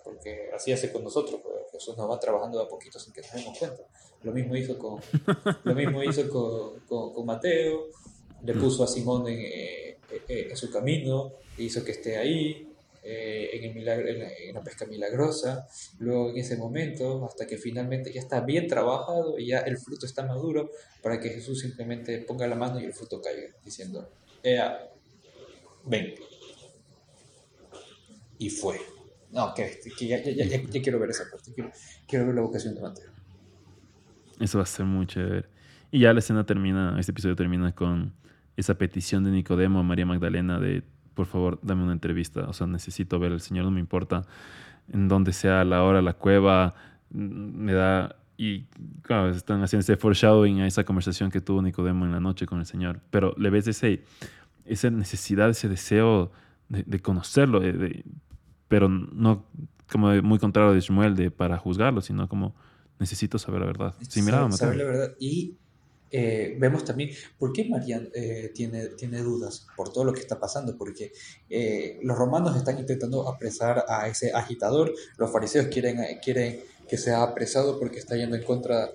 porque así hace con nosotros, Jesús nos va trabajando de a poquito sin que nos demos cuenta. Lo mismo hizo con, lo mismo hizo con, con, Mateo, le puso a Simón en, eh, eh, en su camino, hizo que esté ahí, eh, en, el milagro, en, la, pesca milagrosa, luego en ese momento, hasta que finalmente ya está bien trabajado y ya el fruto está maduro, para que Jesús simplemente ponga la mano y el fruto caiga, diciendo, Ea, ven. Y fue. No, que, ya, quiero ver esa parte, quiero, ver la vocación de Mateo. Eso va a ser muy chévere. Y ya la escena termina, este episodio termina con esa petición de Nicodemo a María Magdalena de por favor, dame una entrevista. O sea, necesito ver al Señor, no me importa en dónde sea la hora, la cueva, mm, me da... Y claro, están haciendo ese foreshadowing a esa conversación que tuvo Nicodemo en la noche con el Señor. Pero le ves ese, esa necesidad, ese deseo de, conocerlo, pero no como muy contrario de Shmuel de para juzgarlo, sino como necesito saber la verdad. Sí, mira, saber la verdad. Y eh, vemos también por qué María eh, tiene, tiene dudas por todo lo que está pasando, porque eh, los romanos están intentando apresar a ese agitador, los fariseos quieren, quieren que sea apresado porque está yendo en contra,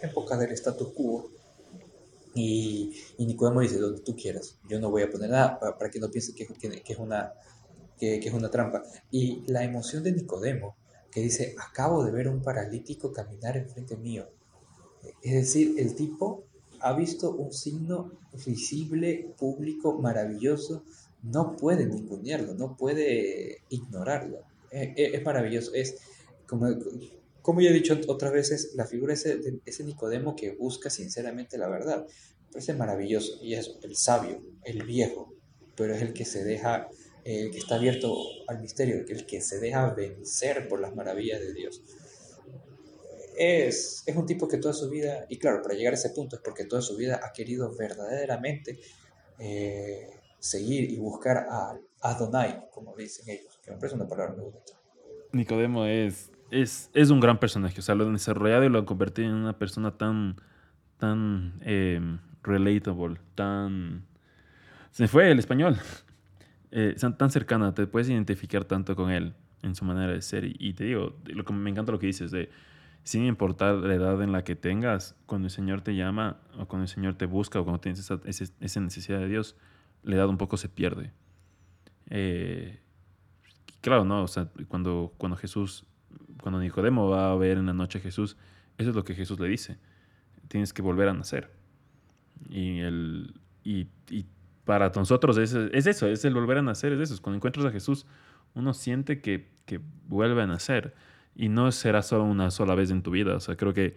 en poca del status quo. Y, y, Nicodemo dice, donde tú quieras, yo no voy a poner nada para, que no piense que, que, es una, que, que es una trampa. Y la emoción de Nicodemo, que dice, acabo de ver un paralítico caminar enfrente mío. Es decir, el tipo ha visto un signo visible, público, maravilloso, no puede ningunearlo, no puede ignorarlo. Eh, eh, es, maravilloso, es como, como ya he dicho otras veces, la figura ese, de ese Nicodemo que busca sinceramente la verdad. Parece maravilloso y es el sabio, el viejo, pero es el que se deja, el que está abierto al misterio, el que se deja vencer por las maravillas de Dios es, es un tipo que toda su vida, y claro, para llegar a ese punto es porque toda su vida ha querido verdaderamente eh, seguir y buscar a Adonai, como dicen ellos, que me parece una palabra muy bonita. Nicodemo es, es, es un gran personaje, o sea, lo han desarrollado y lo han convertido en una persona tan, tan eh, relatable, tan... Se fue el español, eh, tan cercana, te puedes identificar tanto con él en su manera de ser. Y, y te digo, lo que me encanta lo que dices de sin importar la edad en la que tengas, cuando el Señor te llama o cuando el Señor te busca o cuando tienes esa, esa necesidad de Dios, la edad un poco se pierde. Eh, claro, ¿no? O sea, cuando, cuando Jesús, cuando Nicodemo va a ver en la noche a Jesús, eso es lo que Jesús le dice. Tienes que volver a nacer. Y, el, y, para nosotros es, es, eso, es el volver a nacer, es eso. Cuando encuentras a Jesús, uno siente que, que vuelve a nacer y no será solo una sola vez en tu vida. O sea, creo que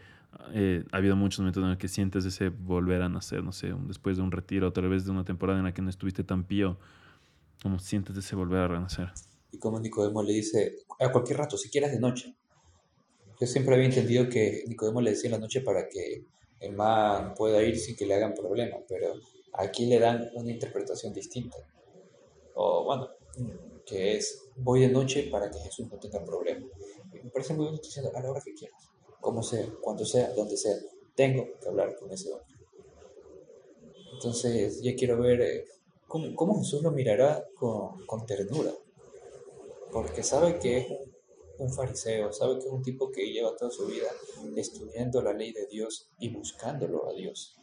eh, ha habido muchos momentos en los que sientes ese volver a nacer, no sé, después de un retiro, tal vez de una temporada en la que no estuviste tan pío, como sientes ese volver a renacer. Y como Nicodemo le dice, a cualquier rato, si quieres de noche. Yo siempre había entendido que Nicodemo le decía en la noche para que el man pueda ir sin que le hagan problema, pero aquí le dan una interpretación distinta. O bueno, que es voy de noche para que Jesús no tenga problema me parece muy bonito diciendo a la hora que quieras, como sea, cuando sea, donde sea, tengo que hablar con ese hombre. Entonces, ya quiero ver eh, cómo, Jesús lo mirará con, con, ternura, porque sabe que es un, fariseo, sabe que es un tipo que lleva toda su vida estudiando la ley de Dios y buscándolo a Dios.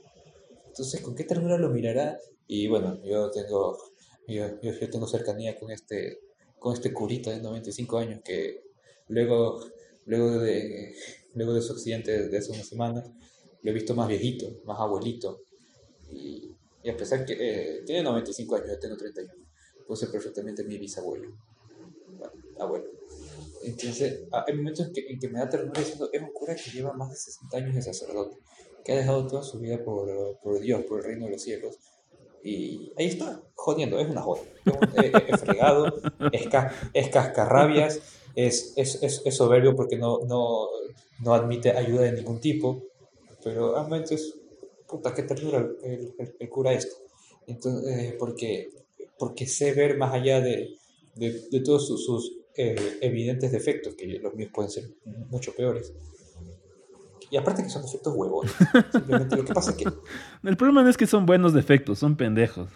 Entonces, ¿con qué ternura lo mirará? Y bueno, yo tengo, yo, yo tengo cercanía con este, con este curita de 95 años que Luego, luego, de, luego de su accidente de hace unas semanas, lo he visto más viejito, más abuelito. Y, a pesar que eh, tiene 95 años, yo tengo 31, puede ser perfectamente mi bisabuelo. Bueno, abuelo. Entonces, hay momentos en que, en que me da ternura diciendo, es un cura que lleva más de 60 años de sacerdote, que ha dejado toda su vida por, por Dios, por el reino de los cielos. Y ahí está, jodiendo, es una joda. Es, fregado, es, es cascarrabias, es, es, es, soberbio porque no, no, no, admite ayuda de ningún tipo, pero realmente es, puta, qué ternura el, el, cura esto. Entonces, eh, porque, porque sé ver más allá de, de, de todos sus, sus eh, evidentes defectos, que los míos pueden ser mucho peores. Y aparte que son defectos huevones. Simplemente lo que pasa es que... El problema no es que son buenos defectos, son pendejos.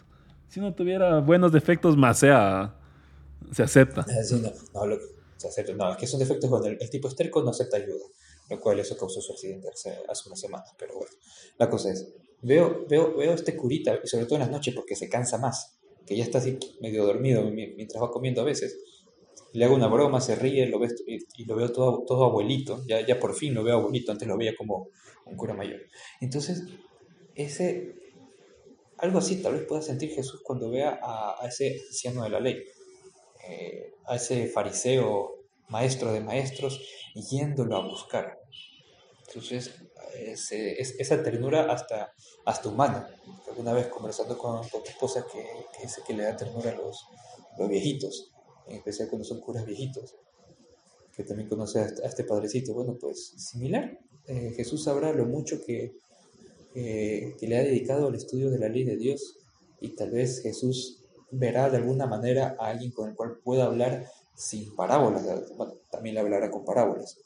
Si no tuviera buenos defectos, más sea... Se acepta. Sí, no, no, lo, no, es que es un defecto cuando el, tipo estérico no acepta ayuda, lo cual eso causó su accidente hace, hace una semana, pero bueno, la cosa es, veo, veo, veo este curita, y sobre todo en las noches porque se cansa más, que ya está así medio dormido mientras va comiendo a veces, le hago una broma, se ríe lo y, lo veo todo, todo abuelito, ya, ya por fin lo veo abuelito, antes lo veía como un cura mayor. Entonces, ese, algo así tal vez pueda sentir Jesús cuando vea a, ese anciano de la ley, eh, a ese fariseo, maestro de maestros, yéndolo a buscar. Entonces, esa ternura hasta, hasta humana. Alguna vez conversando con, con tu esposa que, que, que le da ternura a los, los viejitos en especial cuando son curas viejitos, que también conoce a este padrecito. Bueno, pues similar. Eh, Jesús sabrá lo mucho que, que le ha dedicado al estudio de la ley de Dios y tal vez Jesús verá de alguna manera a alguien con el cual pueda hablar sin parábolas. Bueno, también le hablará con parábolas,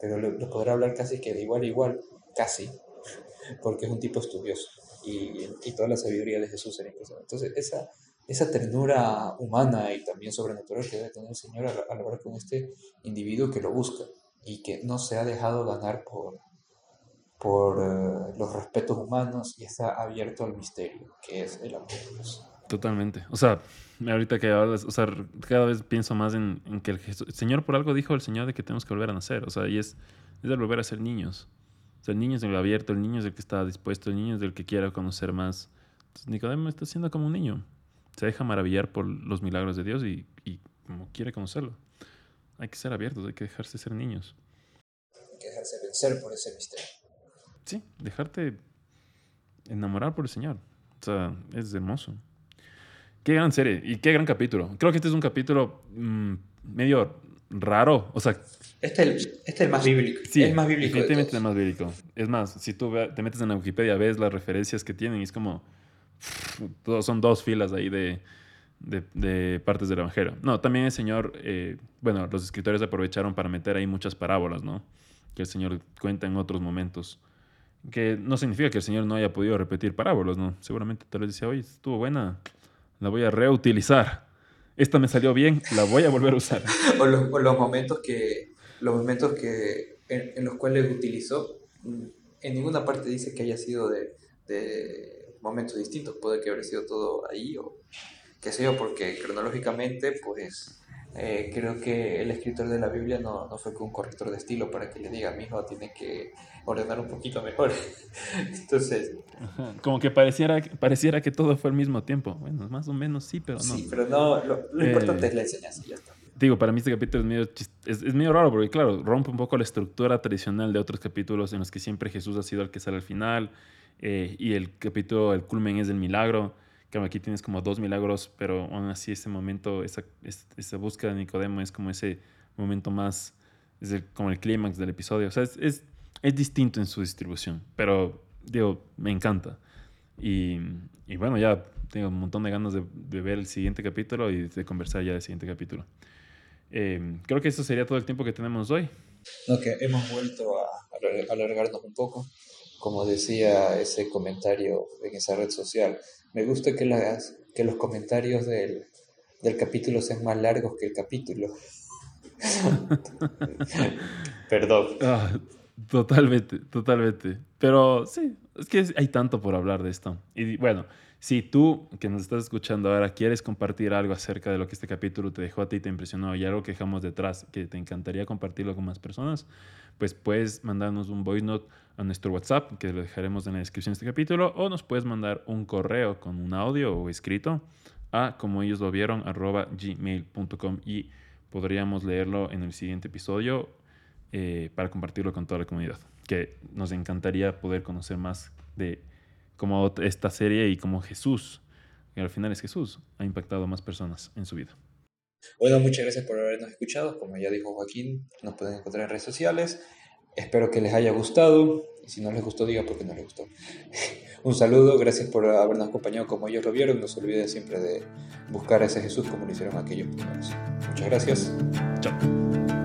pero lo, podrá hablar casi que de igual a igual, casi, porque es un tipo estudioso y, y toda la sabiduría de Jesús será impresionante. Entonces, esa, esa ternura humana y también sobrenatural que debe tener el Señor al, hablar con este individuo que lo busca y que no se ha dejado ganar por, por eh, los respetos humanos y está abierto al misterio, que es el amor de Dios. Totalmente. O sea, ahorita que hablas, o sea, cada vez pienso más en, que el, Señor por algo dijo el Señor de que tenemos que volver a nacer. O sea, y es, es el volver a ser niños. O sea, el niño es el abierto, el niño es el que está dispuesto, el niño es el que quiere conocer más. Entonces, Nicodemo está siendo como un niño se deja maravillar por los milagros de Dios y, como quiere conocerlo. Hay que ser abiertos, hay que dejarse ser niños. Hay que dejarse vencer por ese misterio. Sí, dejarte enamorar por el Señor. O sea, es hermoso. Qué gran serie y qué gran capítulo. Creo que este es un capítulo mm, medio raro. O sea, este es el, este el más bíblico. Sí, el más bíblico. Definitivamente el más bíblico. Es más, si tú te metes en la Wikipedia, ves las referencias que tienen y es como son dos filas ahí de, de, partes del Evangelio. No, también el Señor, eh, bueno, los escritores aprovecharon para meter ahí muchas parábolas, ¿no? Que el Señor cuenta en otros momentos. Que no significa que el Señor no haya podido repetir parábolas, ¿no? Seguramente tal vez decía, oye, estuvo buena, la voy a reutilizar. Esta me salió bien, la voy a volver a usar. o, los, los, momentos que, los momentos que en, los cuales utilizó, en ninguna parte dice que haya sido de momentos distintos, puede que haya sido todo ahí o qué sé yo, porque cronológicamente, pues eh, creo que el escritor de la Biblia no, no fue con un corrector de estilo para que le diga, mi hijo tiene que ordenar un poquito mejor. Entonces... Como que pareciera, pareciera que todo fue al mismo tiempo. Bueno, más o menos sí, pero no. Sí, pero no, lo, importante es la enseñanza, ya está. Digo, para mí este capítulo es medio, es, es medio raro porque, claro, rompe un poco la estructura tradicional de otros capítulos en los que siempre Jesús ha sido el que sale al final eh, y el capítulo, el culmen es el milagro. que aquí tienes como dos milagros, pero aún así ese momento, esa, esa búsqueda de Nicodemo es como ese momento más, es como el clímax del episodio. O sea, es, es, es, distinto en su distribución, pero digo, me encanta. Y, y, bueno, ya tengo un montón de ganas de, de, ver el siguiente capítulo y de conversar ya del siguiente capítulo. Eh, creo que eso sería todo el tiempo que tenemos hoy. Ok, hemos vuelto a alargarnos un poco como decía ese comentario en esa red social. Me gusta que, las, que los comentarios del, del capítulo sean más largos que el capítulo. Perdón. Ah, totalmente, totalmente. Pero sí, es que hay tanto por hablar de esto. Y bueno, si tú que nos estás escuchando ahora quieres compartir algo acerca de lo que este capítulo te dejó a ti, te impresionó y algo que dejamos detrás, que te encantaría compartirlo con más personas, pues puedes mandarnos un voice note a nuestro WhatsApp, que lo dejaremos en la descripción de este capítulo, o nos puedes mandar un correo con un audio o escrito a como ellos lo vieron arroba gmail.com y podríamos leerlo en el siguiente episodio eh, para compartirlo con toda la comunidad, que nos encantaría poder conocer más de como esta serie y como Jesús, que al final es Jesús, ha impactado a más personas en su vida. Bueno, muchas gracias por habernos escuchado. Como ya dijo Joaquín, nos pueden encontrar en redes sociales. Espero que les haya gustado. Y si no les gustó, diga por qué no les gustó. Un saludo, gracias por habernos acompañado como ellos lo vieron. No se olviden siempre de buscar a ese Jesús como lo hicieron aquellos primeros. Muchas gracias. Chao.